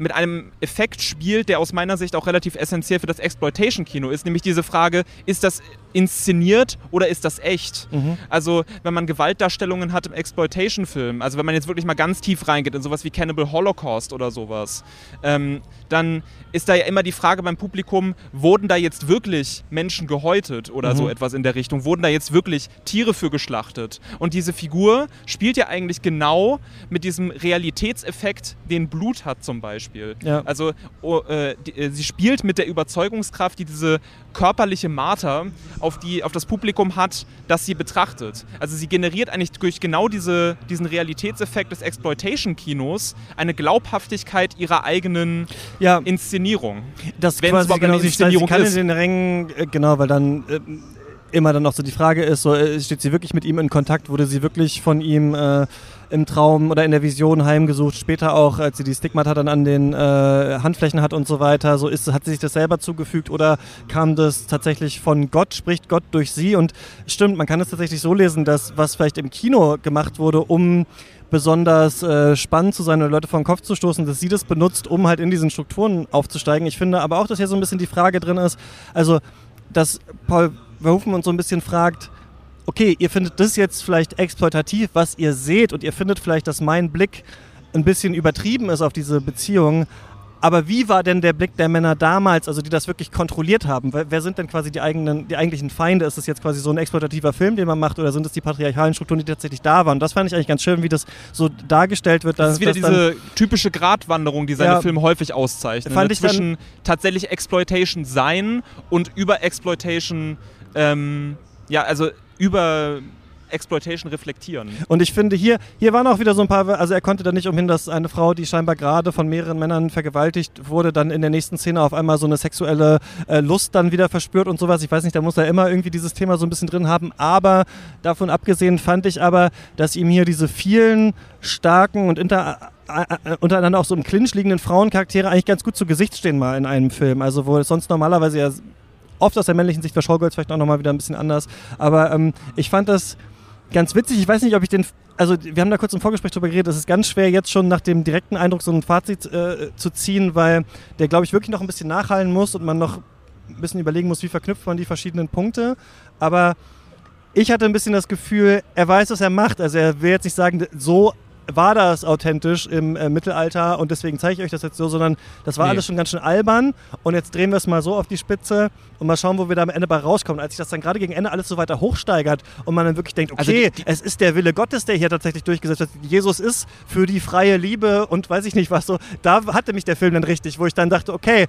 mit einem Effekt spielt, der aus meiner Sicht auch relativ essentiell für das Exploitation-Kino ist, nämlich diese Frage, ist das inszeniert oder ist das echt? Mhm. Also, wenn man Gewaltdarstellungen hat im Exploitation-Film, also wenn man jetzt wirklich mal ganz tief reingeht in sowas wie Cannibal Holocaust oder sowas, ähm, dann ist da ja immer die Frage beim Publikum, wurden da jetzt wirklich Menschen gehäutet oder mhm. so etwas in der Richtung? Wurden da jetzt wirklich Tiere für geschlachtet? Und diese Figur spielt ja eigentlich genau mit diesem Realitätseffekt, den Blut hat zum Beispiel. Ja. Also, oh, äh, die, äh, sie spielt mit der Überzeugungskraft, die diese körperliche Marter auf, die, auf das Publikum hat, das sie betrachtet. Also sie generiert eigentlich durch genau diese, diesen Realitätseffekt des Exploitation-Kinos eine Glaubhaftigkeit ihrer eigenen ja, Inszenierung. Das Wenn quasi, genau, sie, sie kann ist. in den Rängen, äh, genau, weil dann äh, immer dann noch so die Frage ist, so, äh, steht sie wirklich mit ihm in Kontakt, wurde sie wirklich von ihm äh, im Traum oder in der Vision heimgesucht, später auch, als sie die Stigmata dann an den äh, Handflächen hat und so weiter, so ist, hat sie sich das selber zugefügt oder kam das tatsächlich von Gott, spricht Gott durch sie? Und stimmt, man kann es tatsächlich so lesen, dass was vielleicht im Kino gemacht wurde, um besonders äh, spannend zu sein oder Leute den Kopf zu stoßen, dass sie das benutzt, um halt in diesen Strukturen aufzusteigen. Ich finde aber auch, dass hier so ein bisschen die Frage drin ist, also dass Paul Verhoeven uns so ein bisschen fragt, okay, ihr findet das jetzt vielleicht exploitativ, was ihr seht und ihr findet vielleicht, dass mein Blick ein bisschen übertrieben ist auf diese Beziehung. Aber wie war denn der Blick der Männer damals, also die das wirklich kontrolliert haben? Wer sind denn quasi die, eigenen, die eigentlichen Feinde? Ist es jetzt quasi so ein exploitativer Film, den man macht, oder sind es die patriarchalen Strukturen, die tatsächlich da waren? Das fand ich eigentlich ganz schön, wie das so dargestellt wird. Das ist wieder diese typische Gratwanderung, die seine ja, Filme häufig auszeichnen. Fand ne? ich zwischen tatsächlich Exploitation sein und über Exploitation, ähm, ja, also über Exploitation reflektieren. Und ich finde, hier, hier waren auch wieder so ein paar, also er konnte da nicht umhin, dass eine Frau, die scheinbar gerade von mehreren Männern vergewaltigt wurde, dann in der nächsten Szene auf einmal so eine sexuelle äh, Lust dann wieder verspürt und sowas. Ich weiß nicht, da muss er immer irgendwie dieses Thema so ein bisschen drin haben. Aber davon abgesehen fand ich aber, dass ihm hier diese vielen starken und inter äh, äh, untereinander auch so im Clinch liegenden Frauencharaktere eigentlich ganz gut zu Gesicht stehen mal in einem Film. Also wo es sonst normalerweise ja oft aus der männlichen Sicht bei Showgirls vielleicht auch nochmal wieder ein bisschen anders. Aber ähm, ich fand das ganz witzig. Ich weiß nicht, ob ich den. Also, wir haben da kurz im Vorgespräch drüber geredet. Es ist ganz schwer, jetzt schon nach dem direkten Eindruck so ein Fazit äh, zu ziehen, weil der, glaube ich, wirklich noch ein bisschen nachhallen muss und man noch ein bisschen überlegen muss, wie verknüpft man die verschiedenen Punkte. Aber ich hatte ein bisschen das Gefühl, er weiß, was er macht. Also, er will jetzt nicht sagen, so war das authentisch im äh, Mittelalter und deswegen zeige ich euch das jetzt so, sondern das war Nee. alles schon ganz schön albern und jetzt drehen wir es mal so auf die Spitze und mal schauen, wo wir da am Ende bei rauskommen. Als sich das dann gerade gegen Ende alles so weiter hochsteigert und man dann wirklich denkt, Also okay, die- die- es ist der Wille Gottes, der hier tatsächlich durchgesetzt wird. Jesus ist für die freie Liebe und weiß ich nicht was so. Da hatte mich der Film dann richtig, wo ich dann dachte, okay,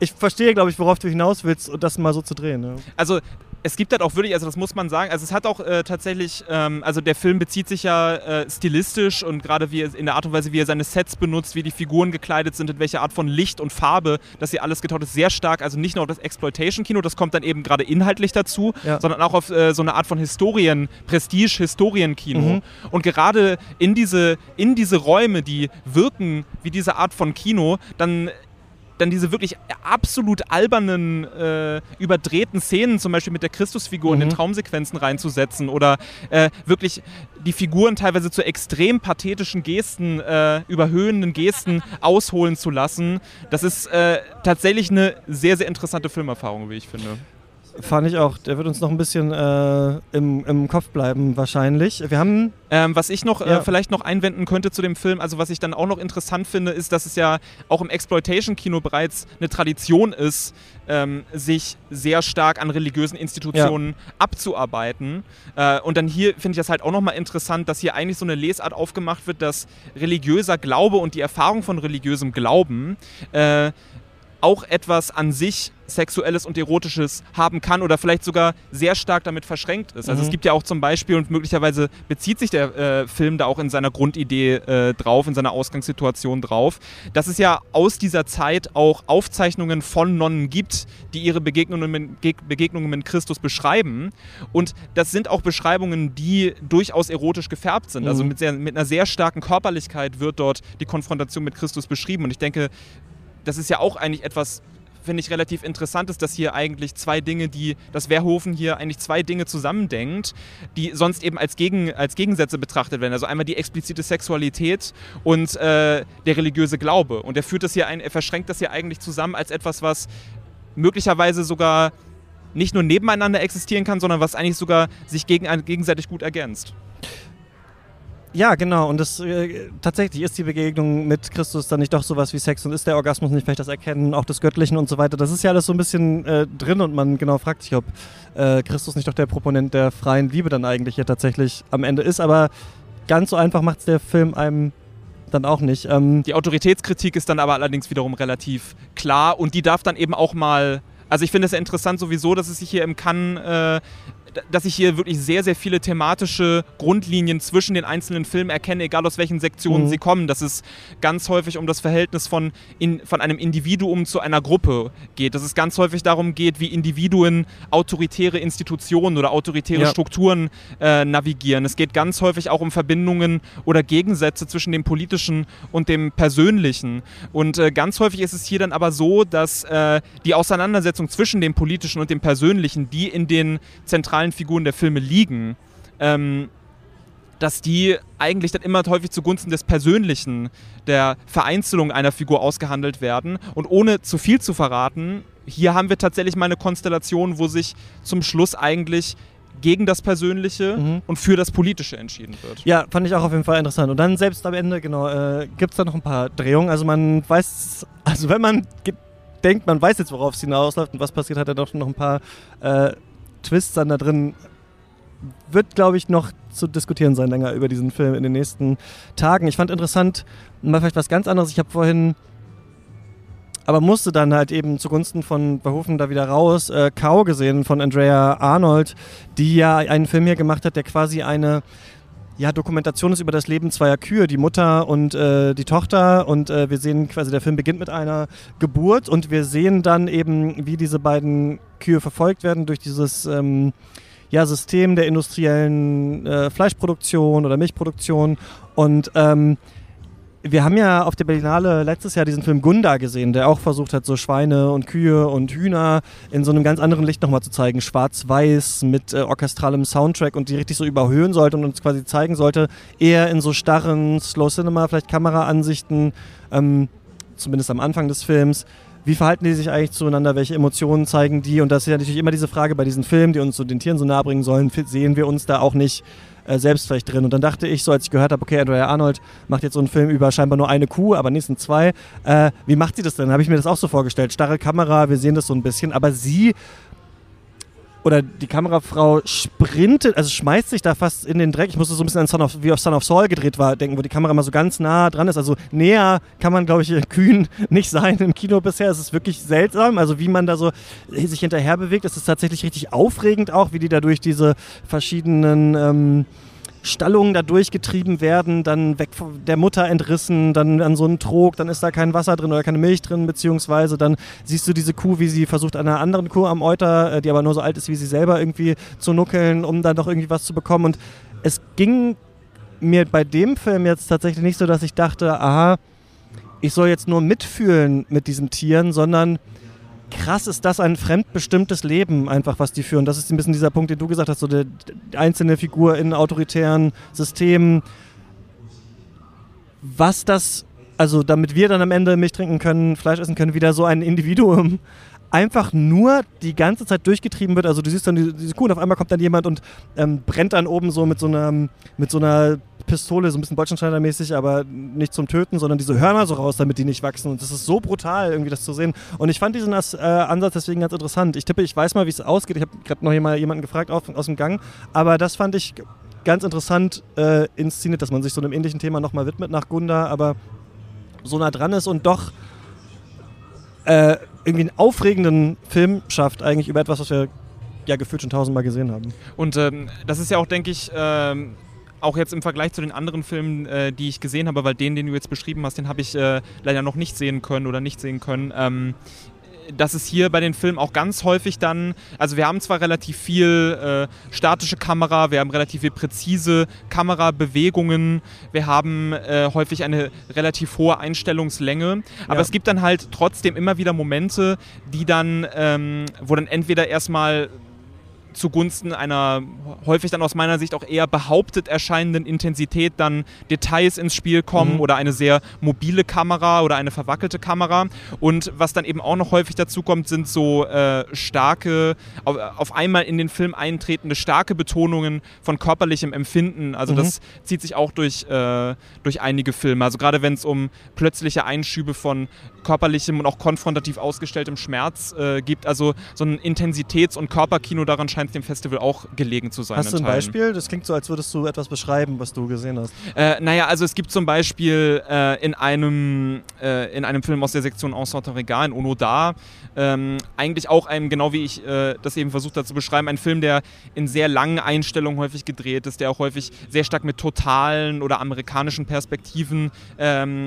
ich verstehe, glaube ich, worauf du hinaus willst das mal so zu drehen. Ja. also es gibt halt auch wirklich, also das muss man sagen, also es hat auch äh, tatsächlich, ähm, also der Film bezieht sich ja äh, stilistisch und gerade wie er, in der Art und Weise, wie er seine Sets benutzt, wie die Figuren gekleidet sind, in welcher Art von Licht und Farbe, das hier alles getaut ist, sehr stark, also nicht nur auf das Exploitation-Kino, das kommt dann eben gerade inhaltlich dazu, Ja. sondern auch auf äh, so eine Art von Historien, Prestige-Historienkino. Mhm. Und gerade in diese, in diese Räume, die wirken wie diese Art von Kino, dann dann diese wirklich absolut albernen, äh, überdrehten Szenen, zum Beispiel mit der Christusfigur in den Mhm. Traumsequenzen reinzusetzen oder äh, wirklich die Figuren teilweise zu extrem pathetischen Gesten, äh, überhöhenden Gesten ausholen zu lassen. Das ist äh, tatsächlich eine sehr, sehr interessante Filmerfahrung, wie ich finde. Fand ich auch. Der wird uns noch ein bisschen äh, im, im Kopf bleiben, wahrscheinlich. Wir haben. Ähm, was ich noch Ja. äh, vielleicht noch einwenden könnte zu dem Film, also was ich dann auch noch interessant finde, ist, dass es ja auch im Exploitation-Kino bereits eine Tradition ist, ähm, sich sehr stark an religiösen Institutionen abzuarbeiten. Äh, und dann hier finde ich das halt auch nochmal interessant, dass hier eigentlich so eine Lesart aufgemacht wird, dass religiöser Glaube und die Erfahrung von religiösem Glauben äh, auch etwas an sich Sexuelles und Erotisches haben kann oder vielleicht sogar sehr stark damit verschränkt ist. Also Mhm. es gibt ja auch zum Beispiel und möglicherweise bezieht sich der äh, Film da auch in seiner Grundidee äh, drauf, in seiner Ausgangssituation drauf, dass es ja aus dieser Zeit auch Aufzeichnungen von Nonnen gibt, die ihre Begegnungen mit, Ge- Begegnungen mit Christus beschreiben. Und das sind auch Beschreibungen, die durchaus erotisch gefärbt sind. Also Mhm. mit, sehr, mit einer sehr starken Körperlichkeit wird dort die Konfrontation mit Christus beschrieben. Und ich denke, das ist ja auch eigentlich etwas, finde ich, relativ interessantes, dass hier eigentlich zwei Dinge, die das Wehrhofen hier eigentlich zwei Dinge zusammendenkt, die sonst eben als, Gegen, als Gegensätze betrachtet werden. Also einmal die explizite Sexualität und äh, der religiöse Glaube. Und er führt das hier ein, er verschränkt das hier eigentlich zusammen als etwas, was möglicherweise sogar nicht nur nebeneinander existieren kann, sondern was eigentlich sogar sich gegen, gegenseitig gut ergänzt. Ja, genau. Und das äh, tatsächlich ist die Begegnung mit Christus dann nicht doch sowas wie Sex und ist der Orgasmus nicht vielleicht das Erkennen auch des Göttlichen und so weiter. Das ist ja alles so ein bisschen äh, drin und man genau fragt sich, ob äh, Christus nicht doch der Proponent der freien Liebe dann eigentlich hier tatsächlich am Ende ist. Aber ganz so einfach macht es der Film einem dann auch nicht. Ähm, Die Autoritätskritik ist dann aber allerdings wiederum relativ klar und die darf dann eben auch mal. Also ich finde es interessant sowieso, dass es sich hier im Cannes, äh, dass ich hier wirklich sehr, sehr viele thematische Grundlinien zwischen den einzelnen Filmen erkenne, egal aus welchen Sektionen Mhm. sie kommen. Dass es ganz häufig um das Verhältnis von, in, von einem Individuum zu einer Gruppe geht. Dass es ganz häufig darum geht, wie Individuen autoritäre Institutionen oder autoritäre Ja. Strukturen äh, navigieren. Es geht ganz häufig auch um Verbindungen oder Gegensätze zwischen dem Politischen und dem Persönlichen. Und äh, ganz häufig ist es hier dann aber so, dass äh, die Auseinandersetzung zwischen dem Politischen und dem Persönlichen, die in den zentralen Figuren der Filme liegen, ähm, dass die eigentlich dann immer häufig zugunsten des Persönlichen, der Vereinzelung einer Figur ausgehandelt werden. Und ohne zu viel zu verraten, hier haben wir tatsächlich mal eine Konstellation, wo sich zum Schluss eigentlich gegen das Persönliche Mhm. und für das Politische entschieden wird. Ja, fand ich auch auf jeden Fall interessant. Und dann selbst am Ende, genau, äh, gibt es da noch ein paar Drehungen. Also man weiß, also wenn man denkt, man weiß jetzt, worauf es hinausläuft und was passiert, hat er doch noch ein paar äh, Twists dann da drin. Wird, glaube ich, noch zu diskutieren sein länger über diesen Film in den nächsten Tagen. Ich fand interessant, mal vielleicht was ganz anderes. Ich habe vorhin aber musste dann halt eben zugunsten von Verhoeven da wieder raus, äh, Cow gesehen von Andrea Arnold, die ja einen Film hier gemacht hat, der quasi eine ja, Dokumentation ist über das Leben zweier Kühe, die Mutter und äh, die Tochter. Und äh, wir sehen quasi, der Film beginnt mit einer Geburt und wir sehen dann eben, wie diese beiden Kühe verfolgt werden durch dieses ähm, ja, System der industriellen äh, Fleischproduktion oder Milchproduktion. Und ähm, wir haben ja auf der Berlinale letztes Jahr diesen Film Gunda gesehen, der auch versucht hat, so Schweine und Kühe und Hühner in so einem ganz anderen Licht nochmal zu zeigen. Schwarz-Weiß mit äh, orchestralem Soundtrack und die richtig so überhöhen sollte und uns quasi zeigen sollte, eher in so starren Slow-Cinema, vielleicht Kameraansichten, ähm, zumindest am Anfang des Films. Wie verhalten die sich eigentlich zueinander? Welche Emotionen zeigen die? Und das ist ja natürlich immer diese Frage bei diesen Filmen, die uns so den Tieren so nahe bringen sollen. Sehen wir uns da auch nicht äh, selbst vielleicht drin. Und dann dachte ich so, als ich gehört habe, okay, Andrea Arnold macht jetzt so einen Film über scheinbar nur eine Kuh, aber nächsten zwei. Äh, wie macht sie das denn? Habe ich mir das auch so vorgestellt. Starre Kamera, wir sehen das so ein bisschen, aber sie oder die Kamerafrau sprintet, also schmeißt sich da fast in den Dreck. Ich musste so ein bisschen an Son of, wie auf Son of Saul gedreht war, denken, wo die Kamera mal so ganz nah dran ist. Also näher kann man, glaube ich, kühn nicht sein im Kino bisher. Es ist wirklich seltsam, also wie man da so sich hinterher bewegt. Es ist tatsächlich richtig aufregend auch, wie die da durch diese verschiedenen ähm, Stallungen da durchgetrieben werden, dann weg von der Mutter entrissen, dann an so einen Trog, dann ist da kein Wasser drin oder keine Milch drin, beziehungsweise dann siehst du diese Kuh, wie sie versucht, einer anderen Kuh am Euter, äh, die aber nur so alt ist wie sie selber, irgendwie zu nuckeln, um dann doch irgendwie was zu bekommen. Und es ging mir bei dem Film jetzt tatsächlich nicht so, dass ich dachte, aha, ich soll jetzt nur mitfühlen mit diesen Tieren, sondern krass ist das ein fremdbestimmtes Leben einfach, was die führen. Das ist ein bisschen dieser Punkt, den du gesagt hast, so die, einzelne Figur in autoritären Systemen. Was das, also damit wir dann am Ende Milch trinken können, Fleisch essen können, wieder so ein Individuum einfach nur die ganze Zeit durchgetrieben wird. Also du siehst dann diese, diese Kuh und auf einmal kommt dann jemand und ähm, brennt dann oben so mit so einer, mit so einer Pistole, so ein bisschen Bolzenschneider-mäßig, aber nicht zum Töten, sondern diese Hörner so raus, damit die nicht wachsen. Und das ist so brutal, irgendwie das zu sehen. Und ich fand diesen äh, Ansatz deswegen ganz interessant. Ich tippe, ich weiß mal, wie es ausgeht. Ich habe gerade noch jemanden gefragt auf, aus dem Gang. Aber das fand ich ganz interessant äh, inszeniert, dass man sich so einem ähnlichen Thema nochmal widmet nach Gunda, aber so nah dran ist und doch äh, irgendwie einen aufregenden Film schafft, eigentlich über etwas, was wir ja gefühlt schon tausendmal gesehen haben. Und ähm, das ist ja auch, denke ich, ähm, auch jetzt im Vergleich zu den anderen Filmen, äh, die ich gesehen habe, weil den, den du jetzt beschrieben hast, den habe ich äh, leider noch nicht sehen können oder nicht sehen können. Ähm, dass es hier bei den Filmen auch ganz häufig dann, also wir haben zwar relativ viel äh, statische Kamera, wir haben relativ viel präzise Kamerabewegungen, wir haben äh, häufig eine relativ hohe Einstellungslänge, aber ja. es gibt dann halt trotzdem immer wieder Momente, die dann, ähm, wo dann entweder erstmal zugunsten einer häufig dann aus meiner Sicht auch eher behauptet erscheinenden Intensität dann Details ins Spiel kommen mhm. oder eine sehr mobile Kamera oder eine verwackelte Kamera. Und was dann eben auch noch häufig dazu kommt, sind so äh, starke, auf, auf, einmal in den Film eintretende starke Betonungen von körperlichem Empfinden. Also mhm. das zieht sich auch durch, äh, durch einige Filme. Also gerade wenn es um plötzliche Einschübe von körperlichem und auch konfrontativ ausgestelltem Schmerz äh, gibt. Also so ein Intensitäts- und Körperkino daran scheint scheint dem Festival auch gelegen zu sein. Hast du ein Beispiel? Das klingt so, als würdest du etwas beschreiben, was du gesehen hast. Äh, naja, also es gibt zum Beispiel äh, in, einem, äh, in einem Film aus der Sektion Ensemble Regal in Onoda ähm, eigentlich auch einem, genau wie ich äh, das eben versucht habe zu beschreiben, ein Film, der in sehr langen Einstellungen häufig gedreht ist, der auch häufig sehr stark mit totalen oder amerikanischen Perspektiven ähm,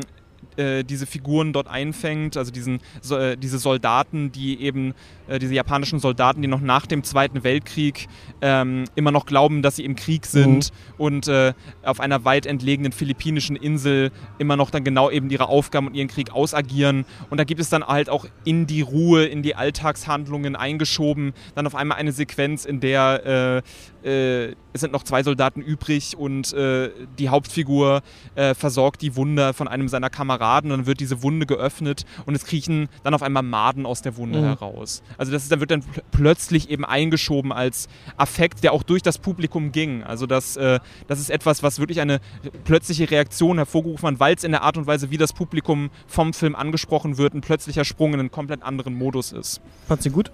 äh, diese Figuren dort einfängt, also diesen, so, äh, diese Soldaten, die eben äh, diese japanischen Soldaten, die noch nach dem Zweiten Weltkrieg ähm, immer noch glauben, dass sie im Krieg sind mhm. und äh, auf einer weit entlegenen philippinischen Insel immer noch dann genau eben ihre Aufgaben und ihren Krieg ausagieren. Und da gibt es dann halt auch in die Ruhe, in die Alltagshandlungen eingeschoben, dann auf einmal eine Sequenz, in der äh, es sind noch zwei Soldaten übrig und äh, die Hauptfigur äh, versorgt die Wunde von einem seiner Kameraden. Dann wird diese Wunde geöffnet und es kriechen dann auf einmal Maden aus der Wunde mhm. heraus. Also das ist, da wird dann pl plötzlich eben eingeschoben als Affekt, der auch durch das Publikum ging. Also das, äh, das ist etwas, was wirklich eine plötzliche Reaktion hervorgerufen hat, weil es in der Art und Weise, wie das Publikum vom Film angesprochen wird, ein plötzlicher Sprung in einen komplett anderen Modus ist. Fandst du gut?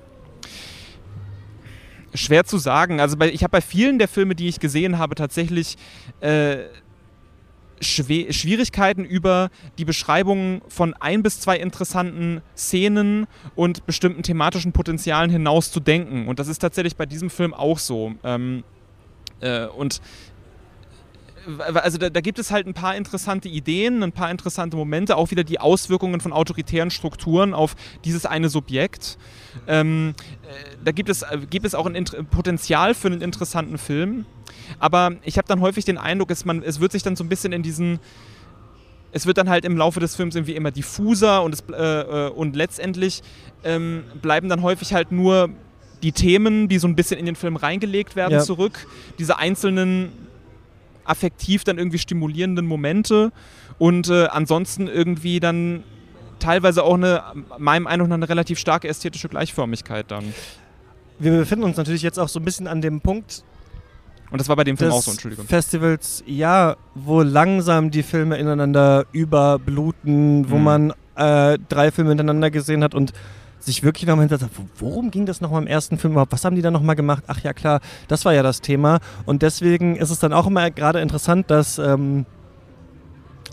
Schwer zu sagen. Also bei, ich habe bei vielen der Filme, die ich gesehen habe, tatsächlich äh, Schwierigkeiten über die Beschreibung von ein bis zwei interessanten Szenen und bestimmten thematischen Potenzialen hinaus zu denken. Und das ist tatsächlich bei diesem Film auch so. Ähm, äh, und also da, da, gibt es halt ein paar interessante Ideen, ein paar interessante Momente, auch wieder die Auswirkungen von autoritären Strukturen auf dieses eine Subjekt. Ähm, äh, da gibt es, äh, gibt es auch ein Int Potenzial für einen interessanten Film. Aber ich habe dann häufig den Eindruck, es, man, es wird sich dann so ein bisschen in diesen es wird dann halt im Laufe des Films irgendwie immer diffuser und, es, äh, äh, und letztendlich ähm, bleiben dann häufig halt nur die Themen, die so ein bisschen in den Film reingelegt werden, ja. zurück. Diese einzelnen affektiv dann irgendwie stimulierenden Momente und äh, ansonsten irgendwie dann teilweise auch eine, meinem Eindruck nach, eine relativ starke ästhetische Gleichförmigkeit dann. Wir befinden uns natürlich jetzt auch so ein bisschen an dem Punkt, Und das war bei dem Film auch so, Entschuldigung. Festivals, ja, wo langsam die Filme ineinander überbluten, wo Mhm. man äh, drei Filme hintereinander gesehen hat und sich wirklich nochmal hinter sagt, worum ging das nochmal im ersten Film überhaupt? Was haben die da nochmal gemacht? Ach ja, klar, das war ja das Thema. Und deswegen ist es dann auch immer gerade interessant, dass ähm,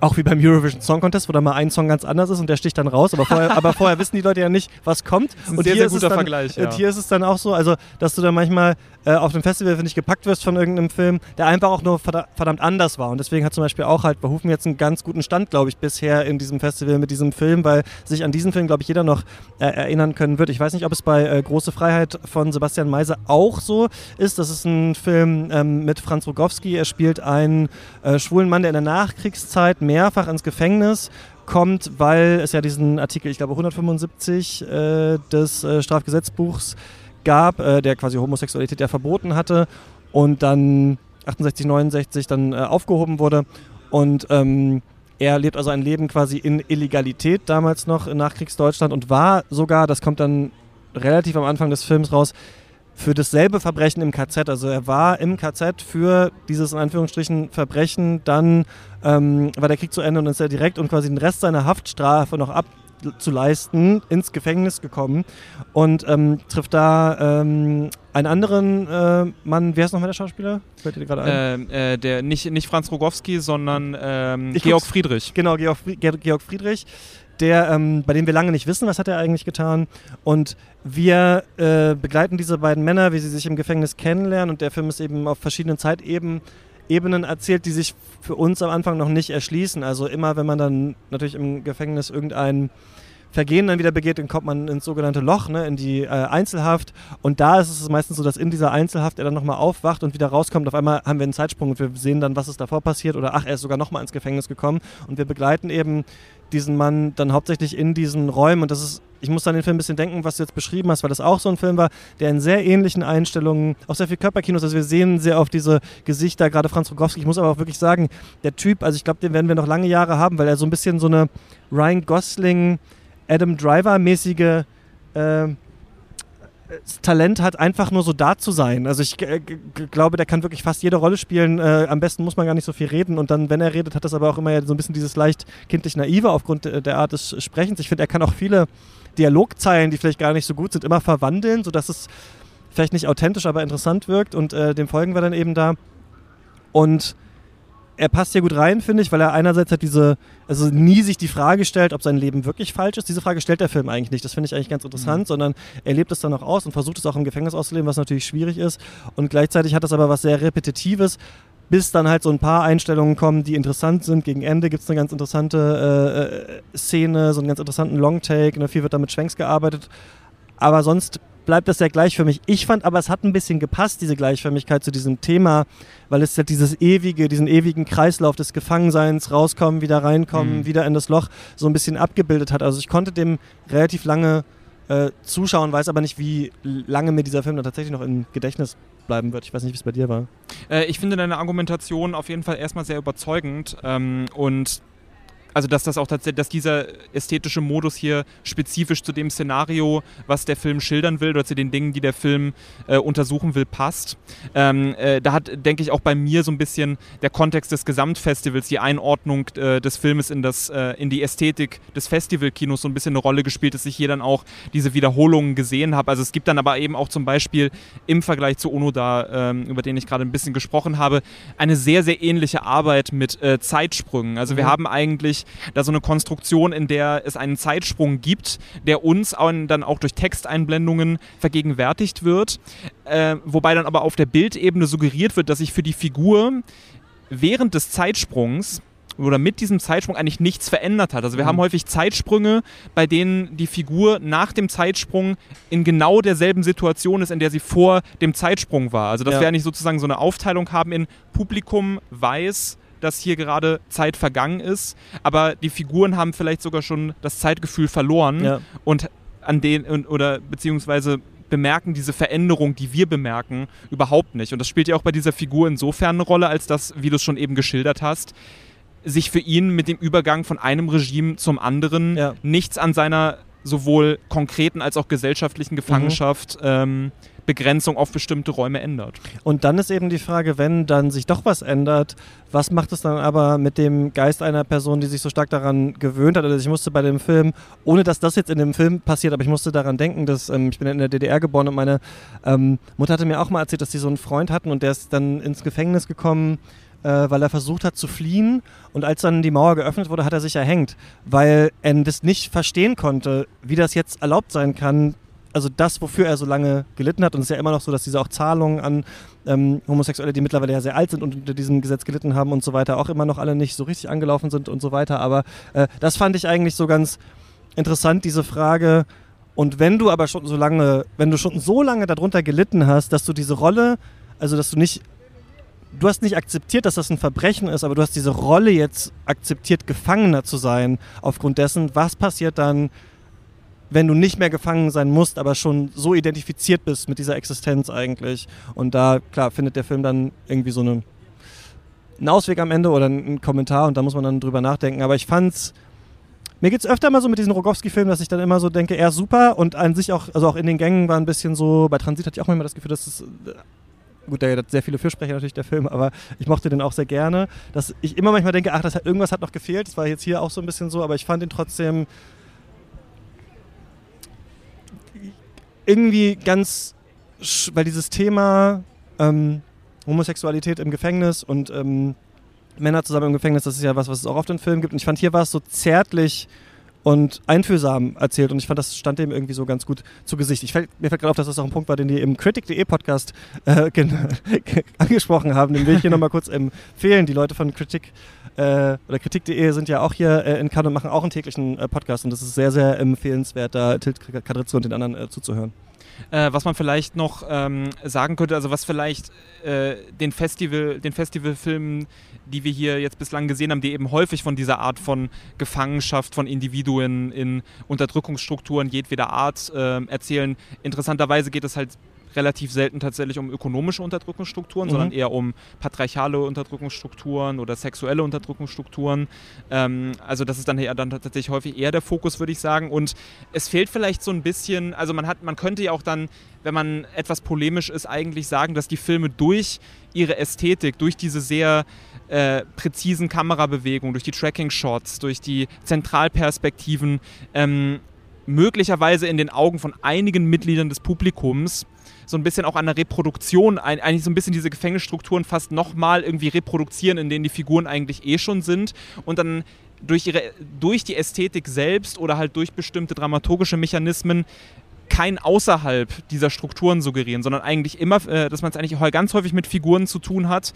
auch wie beim Eurovision Song Contest, wo da mal ein Song ganz anders ist und der sticht dann raus, aber vorher, aber vorher wissen die Leute ja nicht, was kommt. Das ist ein und sehr, hier sehr ist es guter dann, Vergleich, ja. Und hier ist es dann auch so, also dass du dann manchmal äh, auf dem Festival, finde ich, gepackt wirst von irgendeinem Film, der einfach auch nur verda- verdammt anders war. Und deswegen hat zum Beispiel auch halt Behufen jetzt einen ganz guten Stand, glaube ich, bisher in diesem Festival mit diesem Film, weil sich an diesen Film, glaube ich, jeder noch äh, erinnern können wird. Ich weiß nicht, ob es bei äh, Große Freiheit von Sebastian Meise auch so ist. Das ist ein Film ähm, mit Franz Rogowski. Er spielt einen äh, schwulen Mann, der in der Nachkriegszeit mehrfach ins Gefängnis kommt, weil es ja diesen Artikel, ich glaube 175 äh, des äh, Strafgesetzbuchs gab, äh, der quasi Homosexualität ja verboten hatte und dann 68, 69 dann äh, aufgehoben wurde. Und ähm, er lebt also ein Leben quasi in Illegalität damals noch in Nachkriegsdeutschland und war sogar, das kommt dann relativ am Anfang des Films raus, für dasselbe Verbrechen im KZ. Also er war im KZ für dieses in Anführungsstrichen Verbrechen. Dann ähm, war der Krieg zu Ende und ist er direkt und quasi den Rest seiner Haftstrafe noch abzuleisten ins Gefängnis gekommen und ähm, trifft da ähm, einen anderen äh, Mann. Wer ist nochmal der Schauspieler? Fällt dir gerade ein? Ähm, äh, der, nicht, nicht Franz Rogowski, sondern ähm, Georg. Friedrich. Genau, Georg, Georg Friedrich, der, ähm, bei dem wir lange nicht wissen, was hat er eigentlich getan. Und wir äh, begleiten diese beiden Männer, wie sie sich im Gefängnis kennenlernen. Und der Film ist eben auf verschiedenen Zeitebenen Ebenen erzählt, die sich für uns am Anfang noch nicht erschließen. Also immer, wenn man dann natürlich im Gefängnis irgendein Vergehen dann wieder begeht, dann kommt man ins sogenannte Loch, ne, in die äh, Einzelhaft. Und da ist es meistens so, dass in dieser Einzelhaft er dann nochmal aufwacht und wieder rauskommt. Auf einmal haben wir einen Zeitsprung und wir sehen dann, was ist davor passiert. Oder ach, er ist sogar nochmal ins Gefängnis gekommen. Und wir begleiten eben diesen Mann dann hauptsächlich in diesen Räumen. Und das ist, ich muss an den Film ein bisschen denken, was du jetzt beschrieben hast, weil das auch so ein Film war, der in sehr ähnlichen Einstellungen, auch sehr viel Körperkinos, also wir sehen sehr auf diese Gesichter, gerade Franz Rogowski. Ich muss aber auch wirklich sagen, der Typ, also ich glaube, den werden wir noch lange Jahre haben, weil er so ein bisschen so eine Ryan Gosling, Adam Driver-mäßige äh, Talent hat, einfach nur so da zu sein. Also ich äh, glaube, der kann wirklich fast jede Rolle spielen. Äh, am besten muss man gar nicht so viel reden. Und dann, wenn er redet, hat das aber auch immer so ein bisschen dieses leicht kindlich naive aufgrund der, der Art des Sprechens. Ich finde, er kann auch viele Dialogzeilen, die vielleicht gar nicht so gut sind, immer verwandeln, sodass es vielleicht nicht authentisch, aber interessant wirkt. Und äh, dem folgen wir dann eben da. Und er passt hier gut rein, finde ich, weil er einerseits hat diese, also nie sich die Frage stellt, ob sein Leben wirklich falsch ist. Diese Frage stellt der Film eigentlich nicht. Das finde ich eigentlich ganz interessant, sondern er lebt es dann auch aus und versucht es auch im Gefängnis auszuleben, was natürlich schwierig ist. Und gleichzeitig hat das aber was sehr Repetitives, bis dann halt so ein paar Einstellungen kommen, die interessant sind. Gegen Ende gibt es eine ganz interessante äh, äh, Szene, so einen ganz interessanten Longtake. Ne? Viel wird da mit Schwenks gearbeitet. Aber sonst bleibt das ja gleich für mich. Ich fand aber, es hat ein bisschen gepasst, diese Gleichförmigkeit zu diesem Thema, weil es ja dieses ewige, diesen ewigen Kreislauf des Gefangenseins, rauskommen, wieder reinkommen, Mhm. wieder in das Loch, so ein bisschen abgebildet hat. Also ich konnte dem relativ lange äh, zuschauen, weiß aber nicht, wie lange mir dieser Film dann tatsächlich noch im Gedächtnis bleiben wird. Ich weiß nicht, wie es bei dir war. Äh, ich finde deine Argumentation auf jeden Fall erstmal sehr überzeugend ähm, und also dass das auch tatsächlich, dass dieser ästhetische Modus hier spezifisch zu dem Szenario, was der Film schildern will oder zu den Dingen, die der Film äh, untersuchen will, passt. Ähm, äh, da hat, denke ich, auch bei mir so ein bisschen der Kontext des Gesamtfestivals, die Einordnung äh, des Filmes in, das, äh, in die Ästhetik des Festivalkinos so ein bisschen eine Rolle gespielt, dass ich hier dann auch diese Wiederholungen gesehen habe. Also es gibt dann aber eben auch zum Beispiel im Vergleich zu Onoda, ähm, über den ich gerade ein bisschen gesprochen habe, eine sehr, sehr ähnliche Arbeit mit äh, Zeitsprüngen. Also wir Mhm. haben eigentlich da so eine Konstruktion, in der es einen Zeitsprung gibt, der uns dann auch durch Texteinblendungen vergegenwärtigt wird, äh, wobei dann aber auf der Bildebene suggeriert wird, dass sich für die Figur während des Zeitsprungs oder mit diesem Zeitsprung eigentlich nichts verändert hat. Also wir Mhm. haben häufig Zeitsprünge, bei denen die Figur nach dem Zeitsprung in genau derselben Situation ist, in der sie vor dem Zeitsprung war. Also dass Ja. wir eigentlich sozusagen so eine Aufteilung haben in Publikum weiß, dass hier gerade Zeit vergangen ist, aber die Figuren haben vielleicht sogar schon das Zeitgefühl verloren Ja. und an den oder beziehungsweise bemerken diese Veränderung, die wir bemerken, überhaupt nicht. Und das spielt ja auch bei dieser Figur insofern eine Rolle, als dass, wie du es schon eben geschildert hast, sich für ihn mit dem Übergang von einem Regime zum anderen Ja. nichts an seiner sowohl konkreten als auch gesellschaftlichen Gefangenschaft mhm. ähm, Begrenzung auf bestimmte Räume ändert. Und dann ist eben die Frage, wenn dann sich doch was ändert, was macht es dann aber mit dem Geist einer Person, die sich so stark daran gewöhnt hat? Also ich musste bei dem Film, ohne dass das jetzt in dem Film passiert, aber ich musste daran denken, dass ähm, ich bin in der DDR geboren und meine ähm, Mutter hatte mir auch mal erzählt, dass sie so einen Freund hatten und der ist dann ins Gefängnis gekommen äh, weil er versucht hat zu fliehen. Und als dann die Mauer geöffnet wurde, hat er sich erhängt, weil er das nicht verstehen konnte, wie das jetzt erlaubt sein kann. Also das, wofür er so lange gelitten hat. Und es ist ja immer noch so, dass diese auch Zahlungen an ähm, Homosexuelle, die mittlerweile ja sehr alt sind und unter diesem Gesetz gelitten haben und so weiter, auch immer noch alle nicht so richtig angelaufen sind und so weiter. Aber äh, das fand ich eigentlich so ganz interessant, diese Frage. Und wenn du aber schon so lange, wenn du schon so lange darunter gelitten hast, dass du diese Rolle, also dass du nicht du hast nicht akzeptiert, dass das ein Verbrechen ist, aber du hast diese Rolle jetzt akzeptiert, Gefangener zu sein, aufgrund dessen, was passiert dann, wenn du nicht mehr gefangen sein musst, aber schon so identifiziert bist mit dieser Existenz eigentlich. Und da, klar, findet der Film dann irgendwie so eine, einen Ausweg am Ende oder einen Kommentar und da muss man dann drüber nachdenken. Aber ich fand's. Mir geht es öfter mal so mit diesen Rogowski-Filmen, dass ich dann immer so denke, er ist super und an sich auch, also auch in den Gängen war ein bisschen so, bei Transit hatte ich auch manchmal das Gefühl, dass es gut, der hat sehr viele Fürsprecher natürlich, der Film, aber ich mochte den auch sehr gerne. Dass ich immer manchmal denke, ach, das hat, irgendwas hat noch gefehlt. Das war jetzt hier auch so ein bisschen so, aber ich fand ihn trotzdem irgendwie ganz, weil dieses Thema ähm, Homosexualität im Gefängnis und ähm, Männer zusammen im Gefängnis, das ist ja was, was es auch oft in Filmen gibt. Und ich fand, hier war es so zärtlich und einfühlsam erzählt und ich fand, das stand dem irgendwie so ganz gut zu Gesicht. Ich fällt, mir fällt gerade auf, dass das auch ein Punkt war, den die im Critic.de Podcast äh, angesprochen haben. Den will ich hier nochmal kurz empfehlen. Die Leute von Critic äh, oder Kritik.de sind ja auch hier äh, in Cannes und machen auch einen täglichen äh, Podcast und das ist sehr, sehr empfehlenswert, da Tilt Kadritze und den anderen äh, zuzuhören. Äh, was man vielleicht noch ähm, sagen könnte, also was vielleicht äh, den Festival, den Festivalfilmen die wir hier jetzt bislang gesehen haben, die eben häufig von dieser Art von Gefangenschaft von Individuen in Unterdrückungsstrukturen jedweder Art äh, erzählen. Interessanterweise geht es halt relativ selten tatsächlich um ökonomische Unterdrückungsstrukturen, mhm. sondern eher um patriarchale Unterdrückungsstrukturen oder sexuelle Unterdrückungsstrukturen. Ähm, also das ist dann, eher, dann tatsächlich häufig eher der Fokus, würde ich sagen. Und es fehlt vielleicht so ein bisschen, also man hat, man könnte ja auch dann, wenn man etwas polemisch ist, eigentlich sagen, dass die Filme durch ihre Ästhetik, durch diese sehr äh, präzisen Kamerabewegungen, durch die Tracking-Shots, durch die Zentralperspektiven ähm, möglicherweise in den Augen von einigen Mitgliedern des Publikums so ein bisschen auch an der Reproduktion, eigentlich so ein bisschen diese Gefängnisstrukturen fast nochmal irgendwie reproduzieren, in denen die Figuren eigentlich eh schon sind. Und dann durch, ihre, durch die Ästhetik selbst oder halt durch bestimmte dramaturgische Mechanismen kein außerhalb dieser Strukturen suggerieren, sondern eigentlich immer, äh, dass man es eigentlich ganz häufig mit Figuren zu tun hat,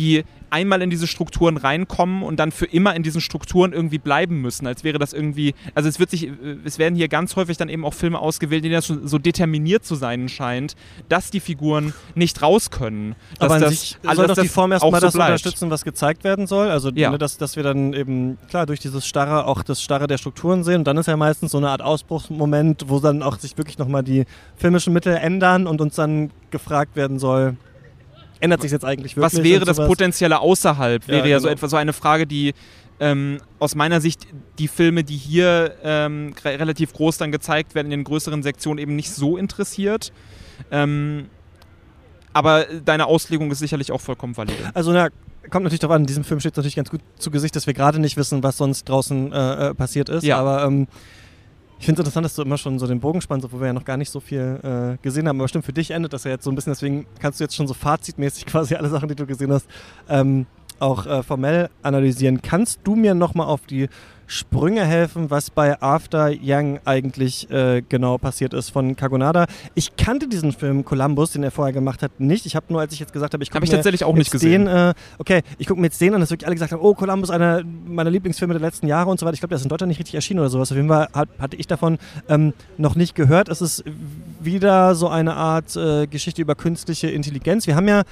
die einmal in diese Strukturen reinkommen und dann für immer in diesen Strukturen irgendwie bleiben müssen, als wäre das irgendwie, also es wird sich, es werden hier ganz häufig dann eben auch Filme ausgewählt, in denen das so determiniert zu sein scheint, dass die Figuren nicht raus können. Aber an das, sich soll doch die Form erstmal so das bleibt. unterstützen, was gezeigt werden soll, also ja. ne, dass, dass wir dann eben, klar, durch dieses Starre auch das Starre der Strukturen sehen und dann ist ja meistens so eine Art Ausbruchsmoment, wo dann auch sich wirklich nochmal die filmischen Mittel ändern und uns dann gefragt werden soll, ändert sich jetzt eigentlich wirklich? Was wäre das potenzielle außerhalb? Wäre ja, ja so genau. etwa so eine Frage, die ähm, aus meiner Sicht die Filme, die hier ähm, relativ groß dann gezeigt werden, in den größeren Sektionen eben nicht so interessiert. Ähm, aber deine Auslegung ist sicherlich auch vollkommen valide. Also na, kommt natürlich darauf an, in diesem Film steht es natürlich ganz gut zu Gesicht, dass wir gerade nicht wissen, was sonst draußen äh, äh passiert ist. Ja. Aber ähm, ich finde es interessant, dass du immer schon so den Bogen spannst, obwohl wir ja noch gar nicht so viel äh, gesehen haben. Aber stimmt, für dich endet das ja jetzt so ein bisschen, deswegen kannst du jetzt schon so fazitmäßig quasi alle Sachen, die du gesehen hast, ähm, auch äh, formell analysieren. Kannst du mir nochmal auf die Sprünge helfen, was bei After Young eigentlich äh, genau passiert ist von Kagonada. Ich kannte diesen Film Columbus, den er vorher gemacht hat, nicht. Ich habe nur, als ich jetzt gesagt habe, ich gucke hab ich tatsächlich auch nicht gesehen. Den, äh, okay, ich gucke mir jetzt den an, dass wirklich alle gesagt haben, oh, Columbus, einer meiner Lieblingsfilme der letzten Jahre und so weiter. Ich glaube, der ist in Deutschland nicht richtig erschienen oder sowas. Auf jeden Fall hat, hatte ich davon ähm, noch nicht gehört. Es ist wieder so eine Art äh, Geschichte über künstliche Intelligenz. Wir haben ja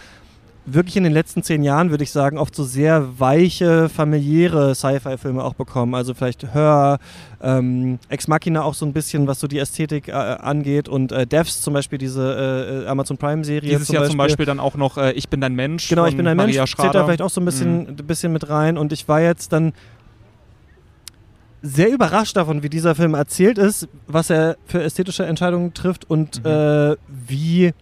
wirklich in den letzten zehn Jahren, würde ich sagen, oft so sehr weiche, familiäre Sci-Fi-Filme auch bekommen. Also vielleicht Hör, ähm, Ex Machina auch so ein bisschen, was so die Ästhetik äh, angeht und äh, Devs zum Beispiel, diese äh, Amazon Prime-Serie. Dieses zum Jahr Beispiel. zum Beispiel dann auch noch äh, Ich bin dein Mensch. Genau, Ich bin dein Maria Mensch. Schrader. Zählt da vielleicht auch so ein bisschen, mhm. bisschen mit rein und ich war jetzt dann sehr überrascht davon, wie dieser Film erzählt ist, was er für ästhetische Entscheidungen trifft und Mhm. äh, wie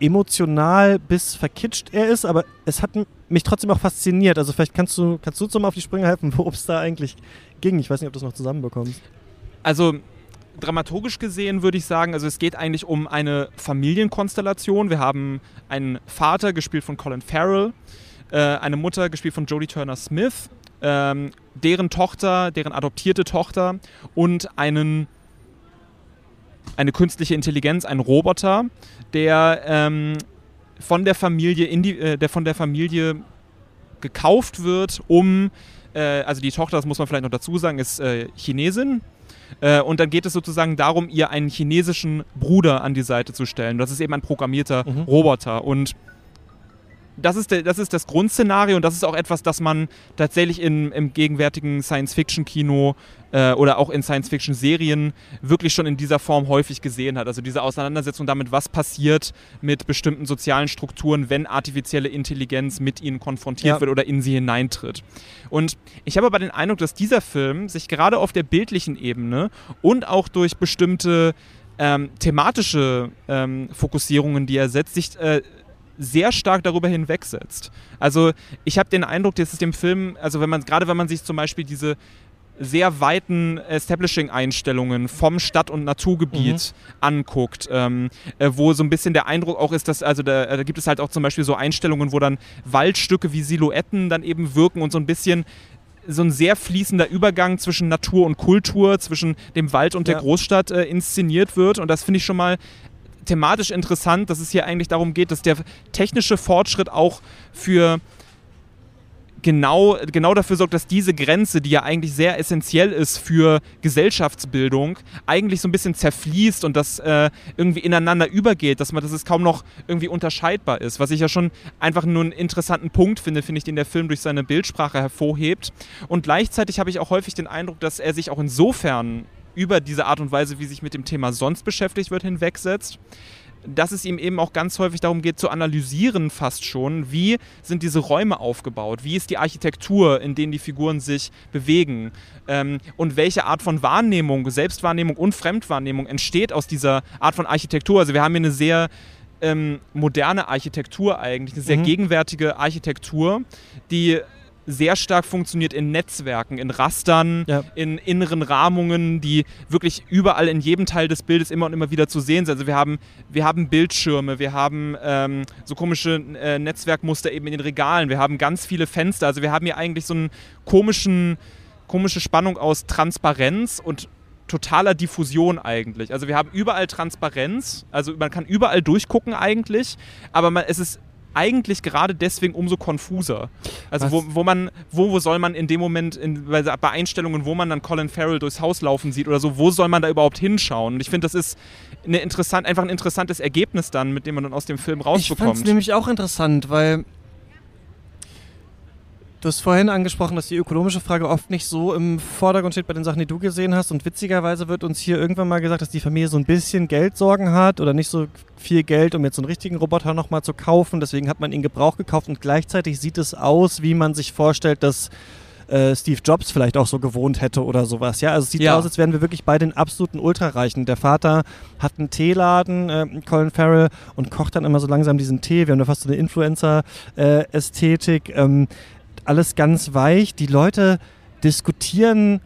emotional bis verkitscht er ist, aber es hat mich trotzdem auch fasziniert. Also vielleicht kannst du, kannst du mal auf die Sprünge helfen, worum es da eigentlich ging. Ich weiß nicht, ob du es noch zusammenbekommst. Also dramaturgisch gesehen würde ich sagen, also es geht eigentlich um eine Familienkonstellation. Wir haben einen Vater, gespielt von Colin Farrell, äh, eine Mutter, gespielt von Jodie Turner Smith, ähm, deren Tochter, deren adoptierte Tochter und einen eine künstliche Intelligenz, ein Roboter, der ähm, von der Familie die, äh, der von der Familie gekauft wird, um äh, also die Tochter, das muss man vielleicht noch dazu sagen, ist äh, Chinesin. Äh, und dann geht es sozusagen darum, ihr einen chinesischen Bruder an die Seite zu stellen. Das ist eben ein programmierter Mhm. Roboter. Und das ist, der, das ist das Grundszenario und das ist auch etwas, das man tatsächlich in, im gegenwärtigen Science-Fiction-Kino äh, oder auch in Science-Fiction-Serien wirklich schon in dieser Form häufig gesehen hat. Also diese Auseinandersetzung damit, was passiert mit bestimmten sozialen Strukturen, wenn artifizielle Intelligenz mit ihnen konfrontiert Ja. wird oder in sie hineintritt. Und ich habe aber den Eindruck, dass dieser Film sich gerade auf der bildlichen Ebene und auch durch bestimmte ähm, thematische ähm, Fokussierungen, die er setzt, sich äh, sehr stark darüber hinwegsetzt. Also ich habe den Eindruck, dass es dem Film, also wenn man gerade wenn man sich zum Beispiel diese sehr weiten Establishing-Einstellungen vom Stadt- und Naturgebiet anguckt, ähm, äh, wo so ein bisschen der Eindruck auch ist, dass, also da, da gibt es halt auch zum Beispiel so Einstellungen, wo dann Waldstücke wie Silhouetten dann eben wirken und so ein bisschen so ein sehr fließender Übergang zwischen Natur und Kultur, zwischen dem Wald und der Ja. Großstadt äh, inszeniert wird. Und das finde ich schon mal thematisch interessant, dass es hier eigentlich darum geht, dass der technische Fortschritt auch für genau, genau dafür sorgt, dass diese Grenze, die ja eigentlich sehr essentiell ist für Gesellschaftsbildung, eigentlich so ein bisschen zerfließt und das äh, irgendwie ineinander übergeht, dass man, dass es kaum noch irgendwie unterscheidbar ist. Was ich ja schon einfach nur einen interessanten Punkt finde, finde ich, den der Film durch seine Bildsprache hervorhebt. Und gleichzeitig habe ich auch häufig den Eindruck, dass er sich auch insofern über diese Art und Weise, wie sich mit dem Thema sonst beschäftigt wird, hinwegsetzt, dass es ihm eben auch ganz häufig darum geht, zu analysieren fast schon, wie sind diese Räume aufgebaut, wie ist die Architektur, in denen die Figuren sich bewegen ähm, und welche Art von Wahrnehmung, Selbstwahrnehmung und Fremdwahrnehmung entsteht aus dieser Art von Architektur. Also wir haben hier eine sehr ähm, moderne Architektur eigentlich, eine sehr Mhm. gegenwärtige Architektur, die sehr stark funktioniert in Netzwerken, in Rastern, Ja. in inneren Rahmungen, die wirklich überall in jedem Teil des Bildes immer und immer wieder zu sehen sind. Also wir haben, wir haben Bildschirme, wir haben ähm, so komische äh, Netzwerkmuster eben in den Regalen, wir haben ganz viele Fenster. Also wir haben hier eigentlich so einen komischen, komische Spannung aus Transparenz und totaler Diffusion eigentlich. Also wir haben überall Transparenz, also man kann überall durchgucken eigentlich, aber man, es ist eigentlich gerade deswegen umso konfuser. Also wo, wo man, wo, wo soll man in dem Moment, in, bei, bei Einstellungen, wo man dann Colin Farrell durchs Haus laufen sieht oder so, wo soll man da überhaupt hinschauen? Und ich finde, das ist eine interessant, einfach ein interessantes Ergebnis dann, mit dem man dann aus dem Film Ich fand es rausbekommt. nämlich auch interessant, weil du hast vorhin angesprochen, dass die ökonomische Frage oft nicht so im Vordergrund steht bei den Sachen, die du gesehen hast. Und witzigerweise wird uns hier irgendwann mal gesagt, dass die Familie so ein bisschen Geldsorgen hat oder nicht so viel Geld, um jetzt so einen richtigen Roboter nochmal zu kaufen. Deswegen hat man ihn Gebrauch gekauft und gleichzeitig sieht es aus, wie man sich vorstellt, dass äh, Steve Jobs vielleicht auch so gewohnt hätte oder sowas. Ja, also es sieht Ja. aus, als wären wir wirklich bei den absoluten Ultrareichen. Der Vater hat einen Teeladen, äh, Colin Farrell, und kocht dann immer so langsam diesen Tee. Wir haben da fast so eine Influencer-Ästhetik. ähm, alles ganz weich. Die Leute diskutieren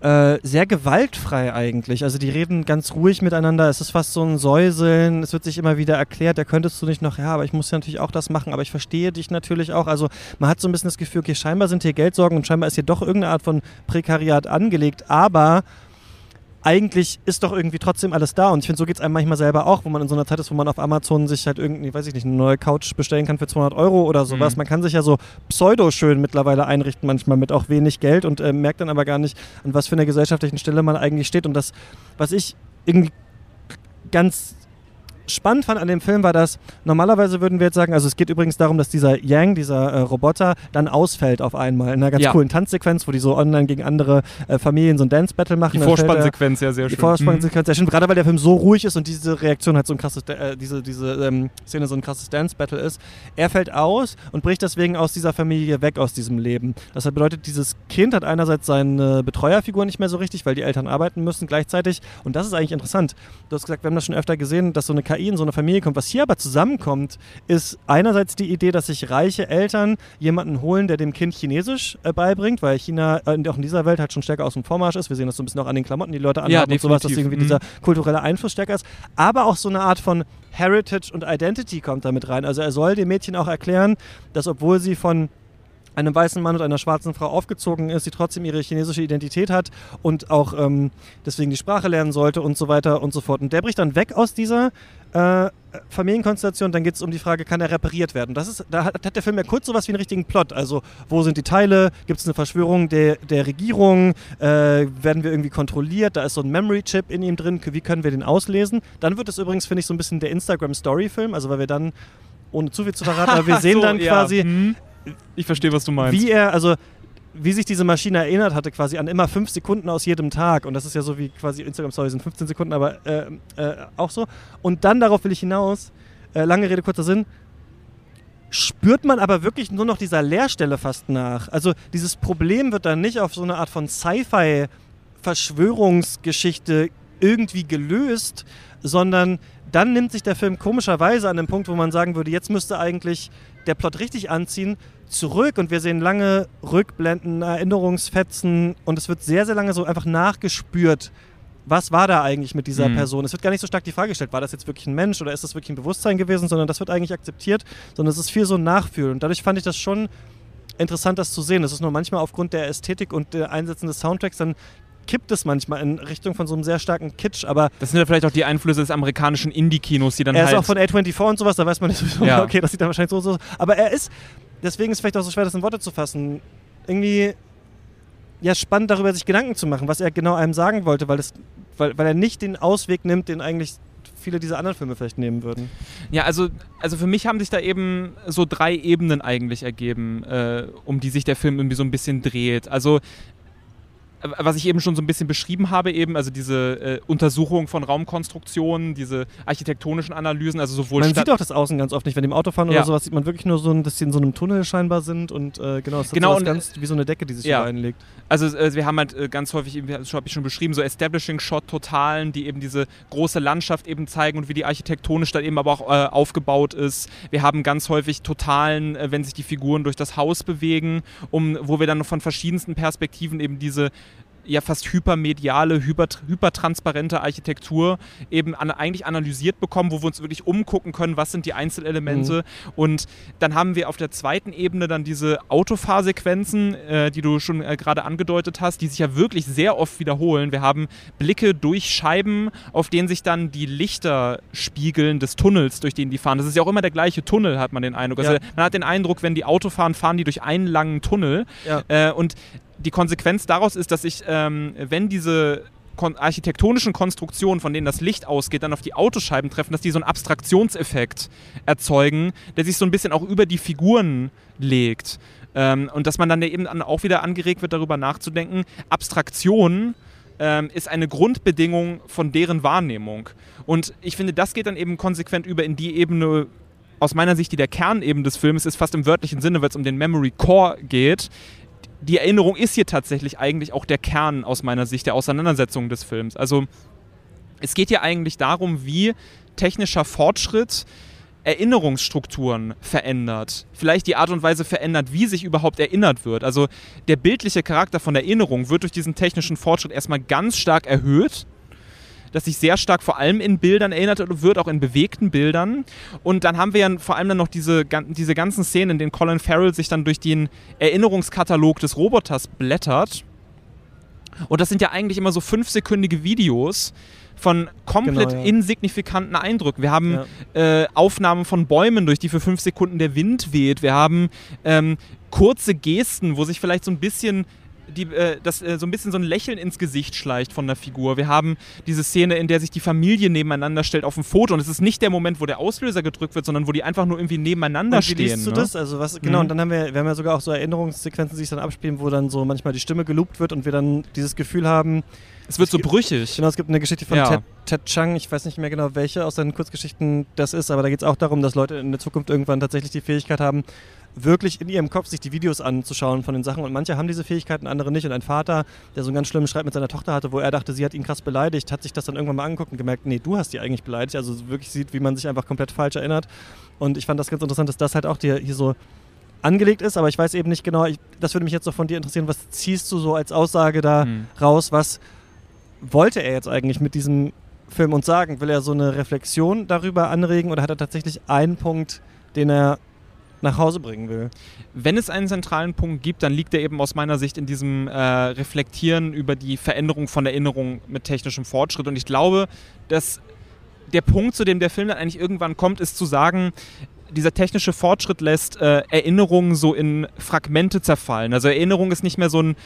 äh, sehr gewaltfrei eigentlich. Also die reden ganz ruhig miteinander. Es ist fast so ein Säuseln. Es wird sich immer wieder erklärt, da könntest du nicht noch, ja, aber ich muss ja natürlich auch das machen, aber ich verstehe dich natürlich auch. Also man hat so ein bisschen das Gefühl, okay, scheinbar sind hier Geldsorgen und scheinbar ist hier doch irgendeine Art von Prekariat angelegt, aber eigentlich ist doch irgendwie trotzdem alles da. Und ich finde, so geht es einem manchmal selber auch, wo man in so einer Zeit ist, wo man auf Amazon sich halt irgendwie, weiß ich nicht, eine neue Couch bestellen kann für 200 Euro oder sowas. Mhm. Man kann sich ja so pseudo-schön mittlerweile einrichten, manchmal mit auch wenig Geld und äh, merkt dann aber gar nicht, an was für einer gesellschaftlichen Stelle man eigentlich steht. Und das, was ich irgendwie ganz spannend fand an dem Film war, dass normalerweise würden wir jetzt sagen, also es geht übrigens darum, dass dieser Yang, dieser äh, Roboter, dann ausfällt auf einmal in einer ganz Ja. coolen Tanzsequenz, wo die so online gegen andere äh, Familien so ein Dance-Battle machen. Die Vorspannsequenz, ja, sehr die schön. Vorspannsequenz, sehr schön. Gerade weil der Film so ruhig ist und diese Reaktion halt so ein krasses, äh, diese, diese ähm, Szene so ein krasses Dance-Battle ist. Er fällt aus und bricht deswegen aus dieser Familie weg, aus diesem Leben. Das bedeutet, dieses Kind hat einerseits seine Betreuerfigur nicht mehr so richtig, weil die Eltern arbeiten müssen gleichzeitig. Und das ist eigentlich interessant. Du hast gesagt, wir haben das schon öfter gesehen, dass so eine KI in so eine Familie kommt. Was hier aber zusammenkommt, ist einerseits die Idee, dass sich reiche Eltern jemanden holen, der dem Kind Chinesisch äh, beibringt, weil China äh, auch in dieser Welt halt schon stärker aus dem Vormarsch ist. Wir sehen das so ein bisschen auch an den Klamotten, die die Leute anhaben und sowas, dass definitiv. irgendwie Mhm. dieser kulturelle Einfluss stärker ist. Aber auch so eine Art von Heritage und Identity kommt da mit rein. Also er soll dem Mädchen auch erklären, dass obwohl sie von einem weißen Mann und einer schwarzen Frau aufgezogen ist, sie trotzdem ihre chinesische Identität hat und auch ähm, deswegen die Sprache lernen sollte und so weiter und so fort. Und der bricht dann weg aus dieser äh, Familienkonstellation. Dann geht es um die Frage, kann er repariert werden? Das ist, da hat, hat der Film ja kurz sowas wie einen richtigen Plot. Also, wo sind die Teile? Gibt es eine Verschwörung der, der Regierung? Äh, werden wir irgendwie kontrolliert? Da ist so ein Memory-Chip in ihm drin. Wie können wir den auslesen? Dann wird es übrigens, finde ich, so ein bisschen der Instagram-Story-Film. Also, weil wir dann, ohne zu viel zu verraten, aber wir sehen So, dann ja. quasi, Mhm. Ich verstehe, was du meinst. wie er, also wie sich diese Maschine erinnert hatte, quasi an immer fünf Sekunden aus jedem Tag. Und das ist ja so wie quasi Instagram Stories sind 15 Sekunden, aber äh, äh, auch so. Und dann darauf will ich hinaus, äh, lange Rede, kurzer Sinn, spürt man aber wirklich nur noch dieser Leerstelle fast nach. Also dieses Problem wird dann nicht auf so eine Art von Sci-Fi-Verschwörungsgeschichte irgendwie gelöst, sondern dann nimmt sich der Film komischerweise an den Punkt, wo man sagen würde, jetzt müsste eigentlich der Plot richtig anziehen, zurück und wir sehen lange Rückblenden, Erinnerungsfetzen und es wird sehr, sehr lange so einfach nachgespürt, was war da eigentlich mit dieser Mhm. Person. Es wird gar nicht so stark die Frage gestellt, war das jetzt wirklich ein Mensch oder ist das wirklich ein Bewusstsein gewesen, sondern das wird eigentlich akzeptiert, sondern es ist viel so ein Nachfühlen und dadurch fand ich das schon interessant, das zu sehen. Das ist nur manchmal aufgrund der Ästhetik und der Einsetzen des Soundtracks, dann kippt es manchmal in Richtung von so einem sehr starken Kitsch, aber Das sind ja vielleicht auch die Einflüsse des amerikanischen Indie-Kinos, die dann er ist halt. auch von A24 und sowas, da weiß man nicht sowieso, Ja. okay, das sieht dann wahrscheinlich so, so. Aber er ist, deswegen ist es vielleicht auch so schwer, das in Worte zu fassen, irgendwie ja spannend darüber sich Gedanken zu machen, was er genau einem sagen wollte, weil, das, weil, weil er nicht den Ausweg nimmt, den eigentlich viele dieser anderen Filme vielleicht nehmen würden. Ja, also, also für mich haben sich da eben so drei Ebenen eigentlich ergeben, äh, um die sich der Film irgendwie so ein bisschen dreht. Also was ich eben schon so ein bisschen beschrieben habe, eben, also diese äh, Untersuchung von Raumkonstruktionen, diese architektonischen Analysen, also sowohl Man Stadt- sieht auch das Außen ganz oft nicht, wenn die im Auto fahren oder Ja. sowas, sieht man wirklich nur so, ein, dass sie in so einem Tunnel scheinbar sind und äh, genau, es ist Genau, sowas und- ganz wie so eine Decke, die sich Ja. hier reinlegt. Also äh, wir haben halt äh, ganz häufig, habe ich schon beschrieben, so Establishing-Shot-Totalen, die eben diese große Landschaft eben zeigen und wie die architektonisch dann eben aber auch äh, aufgebaut ist. Wir haben ganz häufig Totalen, äh, wenn sich die Figuren durch das Haus bewegen, um, wo wir dann von verschiedensten Perspektiven eben diese ja fast hypermediale, hyper, hypertransparente Architektur eben an, eigentlich analysiert bekommen, wo wir uns wirklich umgucken können, was sind die Einzelelemente. Und dann haben wir auf der zweiten Ebene dann diese Autofahrsequenzen, äh, die du schon äh, gerade angedeutet hast, die sich ja wirklich sehr oft wiederholen. Wir haben Blicke durch Scheiben, auf denen sich dann die Lichter spiegeln des Tunnels, durch den die fahren. Das ist ja auch immer der gleiche Tunnel, hat man den Eindruck. Also Ja. man hat den Eindruck, wenn die Auto fahren, fahren die durch einen langen Tunnel. Ja. Äh, und die Konsequenz daraus ist, dass ich, ähm, wenn diese kon architektonischen Konstruktionen, von denen das Licht ausgeht, dann auf die Autoscheiben treffen, dass die so einen Abstraktionseffekt erzeugen, der sich so ein bisschen auch über die Figuren legt. Ähm, und dass man dann eben auch wieder angeregt wird, darüber nachzudenken, Abstraktion ähm, ist eine Grundbedingung von deren Wahrnehmung. Und ich finde, das geht dann eben konsequent über in die Ebene, aus meiner Sicht, die der Kern eben des Films ist, fast im wörtlichen Sinne, weil es um den Memory Core geht. Die Erinnerung ist hier tatsächlich eigentlich auch der Kern aus meiner Sicht der Auseinandersetzung des Films. Also es geht hier eigentlich darum, wie technischer Fortschritt Erinnerungsstrukturen verändert. Vielleicht die Art und Weise verändert, wie sich überhaupt erinnert wird. Also der bildliche Charakter von Erinnerung wird durch diesen technischen Fortschritt erstmal ganz stark erhöht dass sich sehr stark vor allem in Bildern erinnert wird, auch in bewegten Bildern. Und dann haben wir ja vor allem dann noch diese, diese ganzen Szenen, in denen Colin Farrell sich dann durch den Erinnerungskatalog des Roboters blättert. Und das sind ja eigentlich immer so fünfsekündige Videos von komplett Genau, ja. insignifikanten Eindrücken. Wir haben Ja. äh, Aufnahmen von Bäumen, durch die für fünf Sekunden der Wind weht. Wir haben ähm, kurze Gesten, wo sich vielleicht so ein bisschen die, äh, dass äh, so ein bisschen so ein Lächeln ins Gesicht schleicht von der Figur. Wir haben diese Szene, in der sich die Familie nebeneinander stellt auf dem Foto und es ist nicht der Moment, wo der Auslöser gedrückt wird, sondern wo die einfach nur irgendwie nebeneinander und wie stehen. liest du ne? das? Also was, genau, Mhm. und dann haben wir, wir haben ja sogar auch so Erinnerungssequenzen, die sich dann abspielen, wo dann so manchmal die Stimme geloopt wird und wir dann dieses Gefühl haben, Es wird so brüchig. Genau, es gibt eine Geschichte von Ja. Ted, Ted Chang, ich weiß nicht mehr genau, welche aus seinen Kurzgeschichten das ist, aber da geht es auch darum, dass Leute in der Zukunft irgendwann tatsächlich die Fähigkeit haben, wirklich in ihrem Kopf sich die Videos anzuschauen von den Sachen. Und manche haben diese Fähigkeiten, andere nicht. Und ein Vater, der so einen ganz schlimmen Streit mit seiner Tochter hatte, wo er dachte, sie hat ihn krass beleidigt, hat sich das dann irgendwann mal angeguckt und gemerkt, nee, du hast die eigentlich beleidigt, also wirklich sieht, wie man sich einfach komplett falsch erinnert. Und ich fand das ganz interessant, dass das halt auch dir hier so angelegt ist, aber ich weiß eben nicht genau, ich, das würde mich jetzt so von dir interessieren, was ziehst du so als Aussage da Hm. raus, was wollte er jetzt eigentlich mit diesem Film? Uns sagen? Will er so eine Reflexion darüber anregen? Oder hat er tatsächlich einen Punkt, den er nach Hause bringen will? Wenn es einen zentralen Punkt gibt, dann liegt er eben aus meiner Sicht in diesem äh, Reflektieren über die Veränderung von Erinnerung mit technischem Fortschritt. Und ich glaube, dass der Punkt, zu dem der Film dann eigentlich irgendwann kommt, ist zu sagen, dieser technische Fortschritt lässt äh, Erinnerungen so in Fragmente zerfallen. Also Erinnerung ist nicht mehr so ein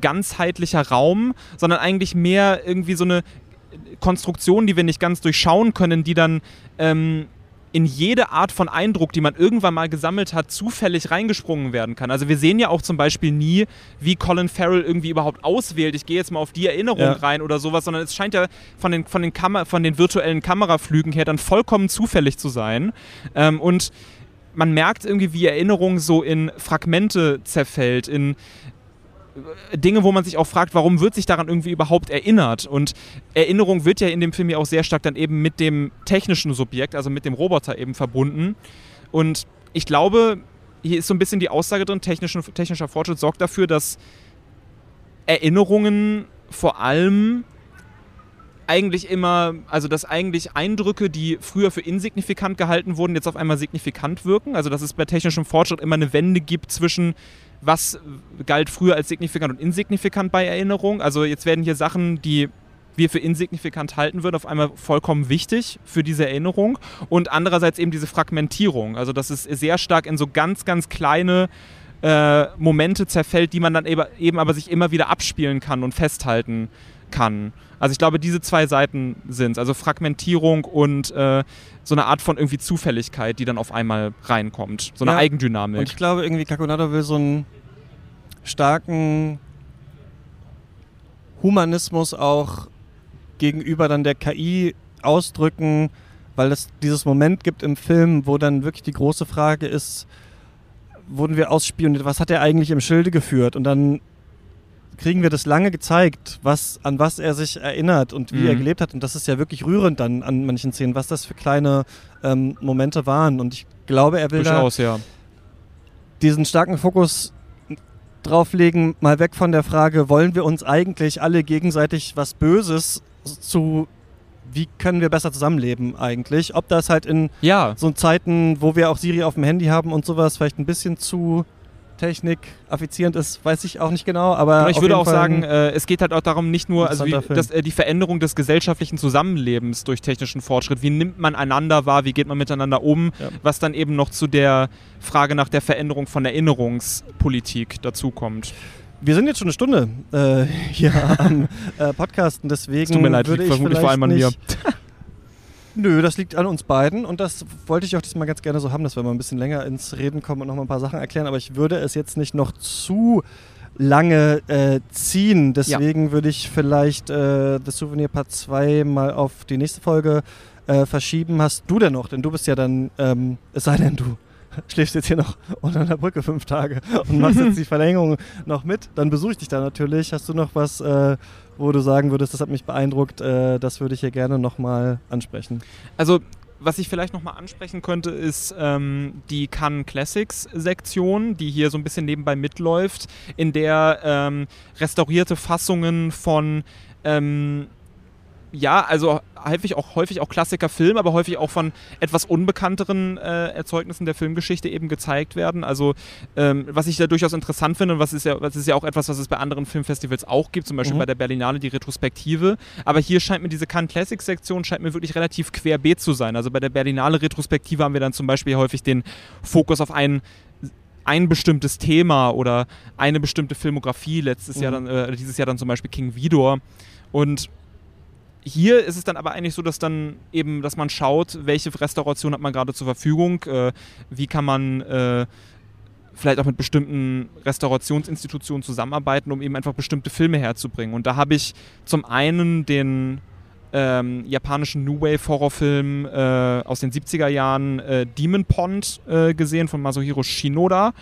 ganzheitlicher Raum, sondern eigentlich mehr irgendwie so eine Konstruktion, die wir nicht ganz durchschauen können, die dann ähm, in jede Art von Eindruck, die man irgendwann mal gesammelt hat, zufällig reingesprungen werden kann. Also wir sehen ja auch zum Beispiel nie, wie Colin Farrell irgendwie überhaupt auswählt. Ich gehe jetzt mal auf die Erinnerung Ja. rein oder sowas, sondern es scheint ja von den, von den, Kamer von den virtuellen Kameraflügen her dann vollkommen zufällig zu sein. Ähm, und man merkt irgendwie, wie Erinnerung so in Fragmente zerfällt, in Dinge, wo man sich auch fragt, warum wird sich daran irgendwie überhaupt erinnert? Und Erinnerung wird ja in dem Film ja auch sehr stark dann eben mit dem technischen Subjekt, also mit dem Roboter eben verbunden. Und ich glaube, hier ist so ein bisschen die Aussage drin, technischen, technischer Fortschritt sorgt dafür, dass Erinnerungen vor allem eigentlich immer, also dass eigentlich Eindrücke, die früher für insignifikant gehalten wurden, jetzt auf einmal signifikant wirken. Also dass es bei technischem Fortschritt immer eine Wende gibt zwischen was galt früher als signifikant und insignifikant bei Erinnerung. Also jetzt werden hier Sachen, die wir für insignifikant halten würden, auf einmal vollkommen wichtig für diese Erinnerung. Und andererseits eben diese Fragmentierung. Also dass es sehr stark in so ganz, ganz kleine äh, Momente zerfällt, die man dann eben, eben aber sich immer wieder abspielen kann und festhalten kann. Also ich glaube, diese zwei Seiten sind Also Fragmentierung und äh, so eine Art von irgendwie Zufälligkeit, die dann auf einmal reinkommt. So eine Ja. Eigendynamik. Und ich glaube, irgendwie Kakonado will so einen starken Humanismus auch gegenüber dann der KI ausdrücken, weil es dieses Moment gibt im Film, wo dann wirklich die große Frage ist, wurden wir ausspioniert, was hat er eigentlich im Schilde geführt? Und dann kriegen wir das lange gezeigt, was, an was er sich erinnert und wie Mhm. er gelebt hat. Und das ist ja wirklich rührend dann an manchen Szenen, was das für kleine ähm, Momente waren. Und ich glaube, er will da Durchaus, ja. diesen starken Fokus drauflegen, mal weg von der Frage, wollen wir uns eigentlich alle gegenseitig was Böses zu, wie können wir besser zusammenleben eigentlich? Ob das halt in Ja, so Zeiten, wo wir auch Siri auf dem Handy haben und sowas, vielleicht ein bisschen zu technikaffizierend ist, weiß ich auch nicht genau, aber ich würde auch Fall sagen, äh, es geht halt auch darum, nicht nur also wie, dass, äh, die Veränderung des gesellschaftlichen Zusammenlebens durch technischen Fortschritt. Wie nimmt man einander wahr? Wie geht man miteinander um? Ja. Was dann eben noch zu der Frage nach der Veränderung von Erinnerungspolitik dazukommt. wir sind jetzt schon eine Stunde äh, hier am äh, Podcasten, deswegen Es tut mir leid, würde ich vermutlich vor allem an mir. Nö, das liegt an uns beiden und das wollte ich auch diesmal ganz gerne so haben, dass wir mal ein bisschen länger ins Reden kommen und noch mal ein paar Sachen erklären, aber ich würde es jetzt nicht noch zu lange äh, ziehen. Deswegen würde ich vielleicht äh, das Souvenir Part 2 mal auf die nächste Folge äh, verschieben. Hast du denn noch? Denn du bist ja dann, ähm, es sei denn, du schläfst jetzt hier noch unter einer Brücke fünf Tage und machst jetzt die Verlängerung noch mit, dann besuche ich dich da natürlich. Hast du noch was, äh, wo du sagen würdest, das hat mich beeindruckt, äh, das würde ich hier gerne nochmal ansprechen? Also, was ich vielleicht nochmal ansprechen könnte, ist ähm, die Cannes Classics Sektion, die hier so ein bisschen nebenbei mitläuft, in der ähm, restaurierte Fassungen von ähm, ja, also häufig auch, häufig auch Klassikerfilm, aber häufig auch von etwas unbekannteren äh, Erzeugnissen der Filmgeschichte eben gezeigt werden. Also ähm, was ich da durchaus interessant finde und was ist ja, was ist ja auch etwas, was es bei anderen Filmfestivals auch gibt, zum Beispiel Mhm. bei der Berlinale die Retrospektive. Aber hier scheint mir diese Cannes Classics Sektion scheint mir wirklich relativ querbeet zu sein. Also bei der Berlinale Retrospektive haben wir dann zum Beispiel häufig den Fokus auf einen ein bestimmtes Thema oder eine bestimmte Filmografie. Letztes Mhm. Jahr dann, äh, dieses Jahr dann zum Beispiel King Vidor. Und hier ist es dann aber eigentlich so, dass dann eben, dass man schaut, welche Restauration hat man gerade zur Verfügung, äh, wie kann man äh, vielleicht auch mit bestimmten Restaurationsinstitutionen zusammenarbeiten, um eben einfach bestimmte Filme herzubringen. Und da habe ich zum einen den ähm, japanischen New Wave Horrorfilm äh, aus den 70er Jahren äh, Demon Pond äh, gesehen von Masahiro Shinoda,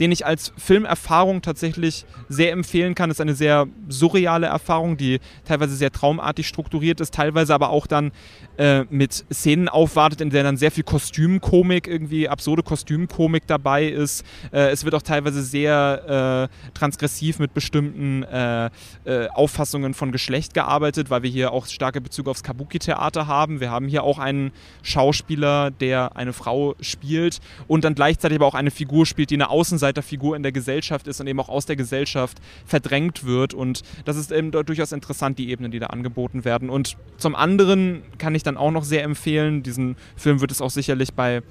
den ich als Filmerfahrung tatsächlich sehr empfehlen kann. Es ist eine sehr surreale Erfahrung, die teilweise sehr traumartig strukturiert ist, teilweise aber auch dann äh, mit Szenen aufwartet, in der dann sehr viel Kostümkomik, irgendwie absurde Kostümkomik dabei ist. Äh, es wird auch teilweise sehr äh, transgressiv mit bestimmten äh, äh, Auffassungen von Geschlecht gearbeitet, weil wir hier auch starke Bezüge aufs Kabuki-Theater haben. Wir haben hier auch einen Schauspieler, der eine Frau spielt und dann gleichzeitig aber auch eine Figur spielt, die eine Außenseiterfigur in der Gesellschaft ist und eben auch aus der Gesellschaft verdrängt wird. Und das ist eben durchaus interessant, die Ebenen, die da angeboten werden. Und zum anderen kann ich dann auch noch sehr empfehlen, diesen Film wird es auch sicherlich bei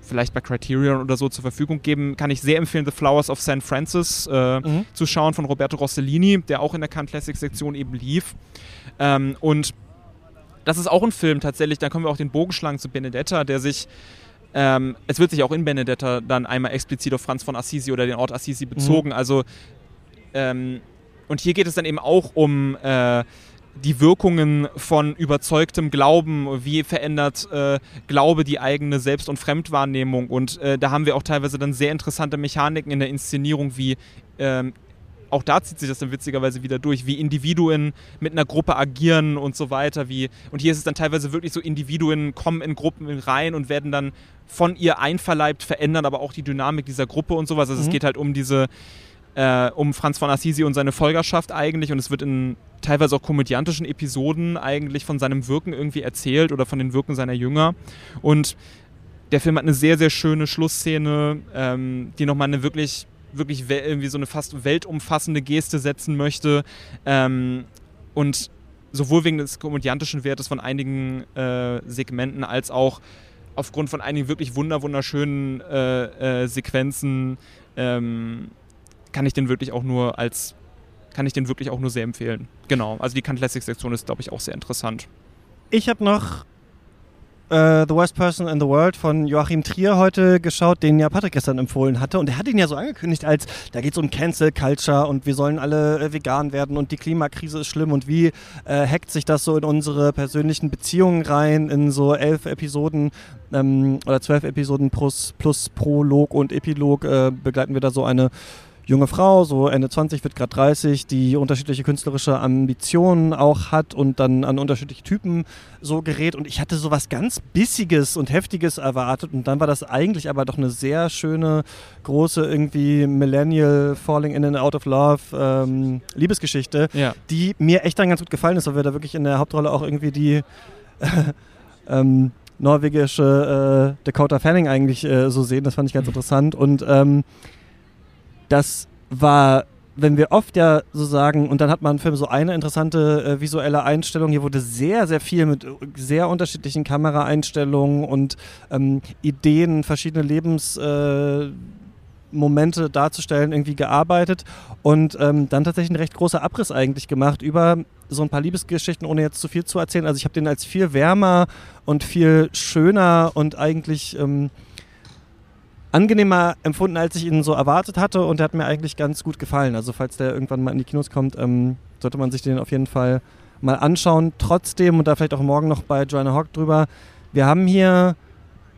vielleicht bei Criterion oder so zur Verfügung geben, kann ich sehr empfehlen, The Flowers of St. Francis äh, Mhm. zu schauen von Roberto Rossellini, der auch in der Cannes Classic Sektion eben lief. Ähm, und das ist auch ein Film tatsächlich, da können wir auch den Bogen schlagen zu Benedetta, der sich ähm, es wird sich auch in Benedetta dann einmal explizit auf Franz von Assisi oder den Ort Assisi bezogen. Also ähm, und hier geht es dann eben auch um äh, die Wirkungen von überzeugtem Glauben, wie verändert äh, Glaube die eigene Selbst- und Fremdwahrnehmung. Und äh, da haben wir auch teilweise dann sehr interessante Mechaniken in der Inszenierung, wie ähm, auch da zieht sich das dann witzigerweise wieder durch, wie Individuen mit einer Gruppe agieren und so weiter. Wie, und hier ist es dann teilweise wirklich so, Individuen kommen in Gruppen rein und werden dann von ihr einverleibt, verändern aber auch die Dynamik dieser Gruppe und sowas. Also es Mhm. geht halt um diese, äh, um Franz von Assisi und seine Folgerschaft eigentlich und es wird in teilweise auch komödiantischen Episoden eigentlich von seinem Wirken irgendwie erzählt oder von den Wirken seiner Jünger und der Film hat eine sehr, sehr schöne Schlussszene, ähm, die nochmal eine wirklich, wirklich irgendwie so eine fast weltumfassende Geste setzen möchte ähm, und sowohl wegen des komödiantischen Wertes von einigen äh, Segmenten als auch aufgrund von einigen wirklich wunder wunderschönen äh, äh, Sequenzen ähm, kann ich den wirklich auch nur als kann ich den wirklich auch nur sehr empfehlen. Genau, also die Cannes Classic Sektion ist glaube ich auch sehr interessant. Ich habe noch äh, The Worst Person in the World von Joachim Trier heute geschaut, den ja Patrick gestern empfohlen hatte. Und er hat ihn ja so angekündigt, als da geht es um Cancel Culture und wir sollen alle äh, vegan werden und die Klimakrise ist schlimm und wie äh, hackt sich das so in unsere persönlichen Beziehungen rein, in so elf Episoden ähm, oder zwölf Episoden plus, plus Prolog und Epilog äh, begleiten wir da so eine junge Frau, so Ende 20, wird gerade 30, die unterschiedliche künstlerische Ambitionen auch hat und dann an unterschiedliche Typen so gerät. Und ich hatte so was ganz Bissiges und Heftiges erwartet. Und dann war das eigentlich aber doch eine sehr schöne, große, irgendwie Millennial Falling in and Out of Love ähm, Liebesgeschichte, Ja. die mir echt dann ganz gut gefallen ist, weil wir da wirklich in der Hauptrolle auch irgendwie die ähm, norwegische äh, Dakota Fanning eigentlich äh, so sehen. Das fand ich ganz interessant. Und ähm, das war, wenn wir oft ja so sagen, und dann hat man im Film so eine interessante äh, visuelle Einstellung. Hier wurde sehr, sehr viel mit äh, sehr unterschiedlichen Kameraeinstellungen und ähm, Ideen, verschiedene Lebens. Äh, Momente darzustellen, irgendwie gearbeitet und ähm, dann tatsächlich ein recht großer Abriss eigentlich gemacht über so ein paar Liebesgeschichten, ohne jetzt zu viel zu erzählen. Also ich habe den als viel wärmer und viel schöner und eigentlich ähm, angenehmer empfunden, als ich ihn so erwartet hatte und der hat mir eigentlich ganz gut gefallen. Also falls der irgendwann mal in die Kinos kommt, ähm, sollte man sich den auf jeden Fall mal anschauen. Trotzdem, und da vielleicht auch morgen noch bei Joanna Hawk drüber, wir haben hier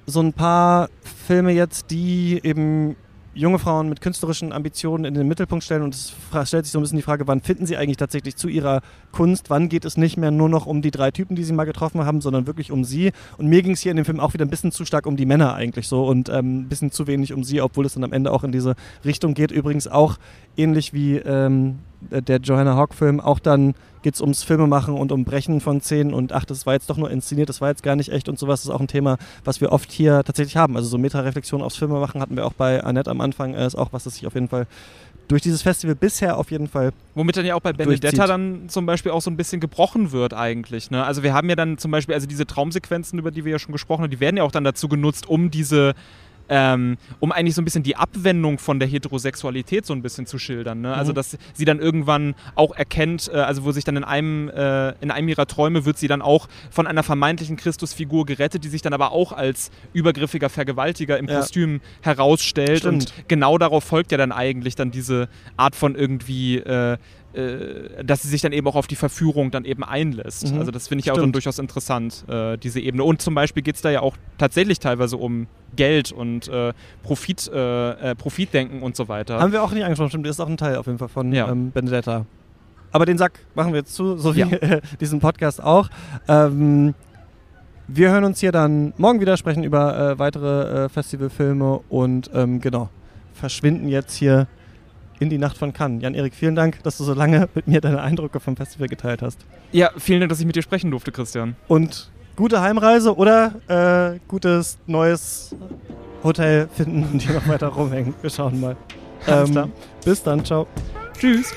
so ein paar Filme jetzt, die eben junge Frauen mit künstlerischen Ambitionen in den Mittelpunkt stellen und es stellt sich so ein bisschen die Frage, wann finden sie eigentlich tatsächlich zu ihrer Kunst, wann geht es nicht mehr nur noch um die drei Typen, die sie mal getroffen haben, sondern wirklich um sie. Und mir ging es hier in dem Film auch wieder ein bisschen zu stark um die Männer eigentlich so und ähm, ein bisschen zu wenig um sie, obwohl es dann am Ende auch in diese Richtung geht. Übrigens auch ähnlich wie ähm, der Johanna Hawk-Film, auch dann geht es ums Filmemachen und um Brechen von Szenen und ach, das war jetzt doch nur inszeniert, das war jetzt gar nicht echt und sowas ist auch ein Thema, was wir oft hier tatsächlich haben. Also so Meta-Reflexion aufs Filmemachen hatten wir auch bei Annette am Anfang, äh, ist auch was, das sich auf jeden Fall durch dieses Festival bisher auf jeden Fall Womit dann ja auch bei Benedetta Durchzieht. dann zum Beispiel auch so ein bisschen gebrochen wird eigentlich. Ne? Also wir haben ja dann zum Beispiel, also diese Traumsequenzen, über die wir ja schon gesprochen haben, die werden ja auch dann dazu genutzt, um diese ähm, um eigentlich so ein bisschen die Abwendung von der Heterosexualität so ein bisschen zu schildern. Ne? Also, Mhm. dass sie dann irgendwann auch erkennt, äh, also wo sich dann in einem, äh, in einem ihrer Träume wird sie dann auch von einer vermeintlichen Christusfigur gerettet, die sich dann aber auch als übergriffiger Vergewaltiger im Ja. Kostüm herausstellt. Stimmt. Und genau darauf folgt ja dann eigentlich dann diese Art von irgendwie. Äh, dass sie sich dann eben auch auf die Verführung dann eben einlässt. Mhm. Also das finde ich auch Stimmt. durchaus interessant, äh, diese Ebene. Und zum Beispiel geht es da ja auch tatsächlich teilweise um Geld und äh, Profit, äh, äh, Profitdenken und so weiter. Haben wir auch nicht angesprochen, stimmt, ist auch ein Teil auf jeden Fall von Ja. ähm, Benedetta. Aber den Sack machen wir jetzt zu, so wie Ja. äh, diesen Podcast auch. Ähm, wir hören uns hier dann morgen wieder, sprechen über äh, weitere äh, Festivalfilme und ähm, genau, verschwinden jetzt hier in die Nacht von Cannes. Jan-Erik, vielen Dank, dass du so lange mit mir deine Eindrücke vom Festival geteilt hast. ja, vielen Dank, dass ich mit dir sprechen durfte, Christian. Und gute Heimreise oder äh, gutes neues Hotel finden und hier noch weiter rumhängen. Wir schauen mal. Klar. Bis dann, ciao. Tschüss.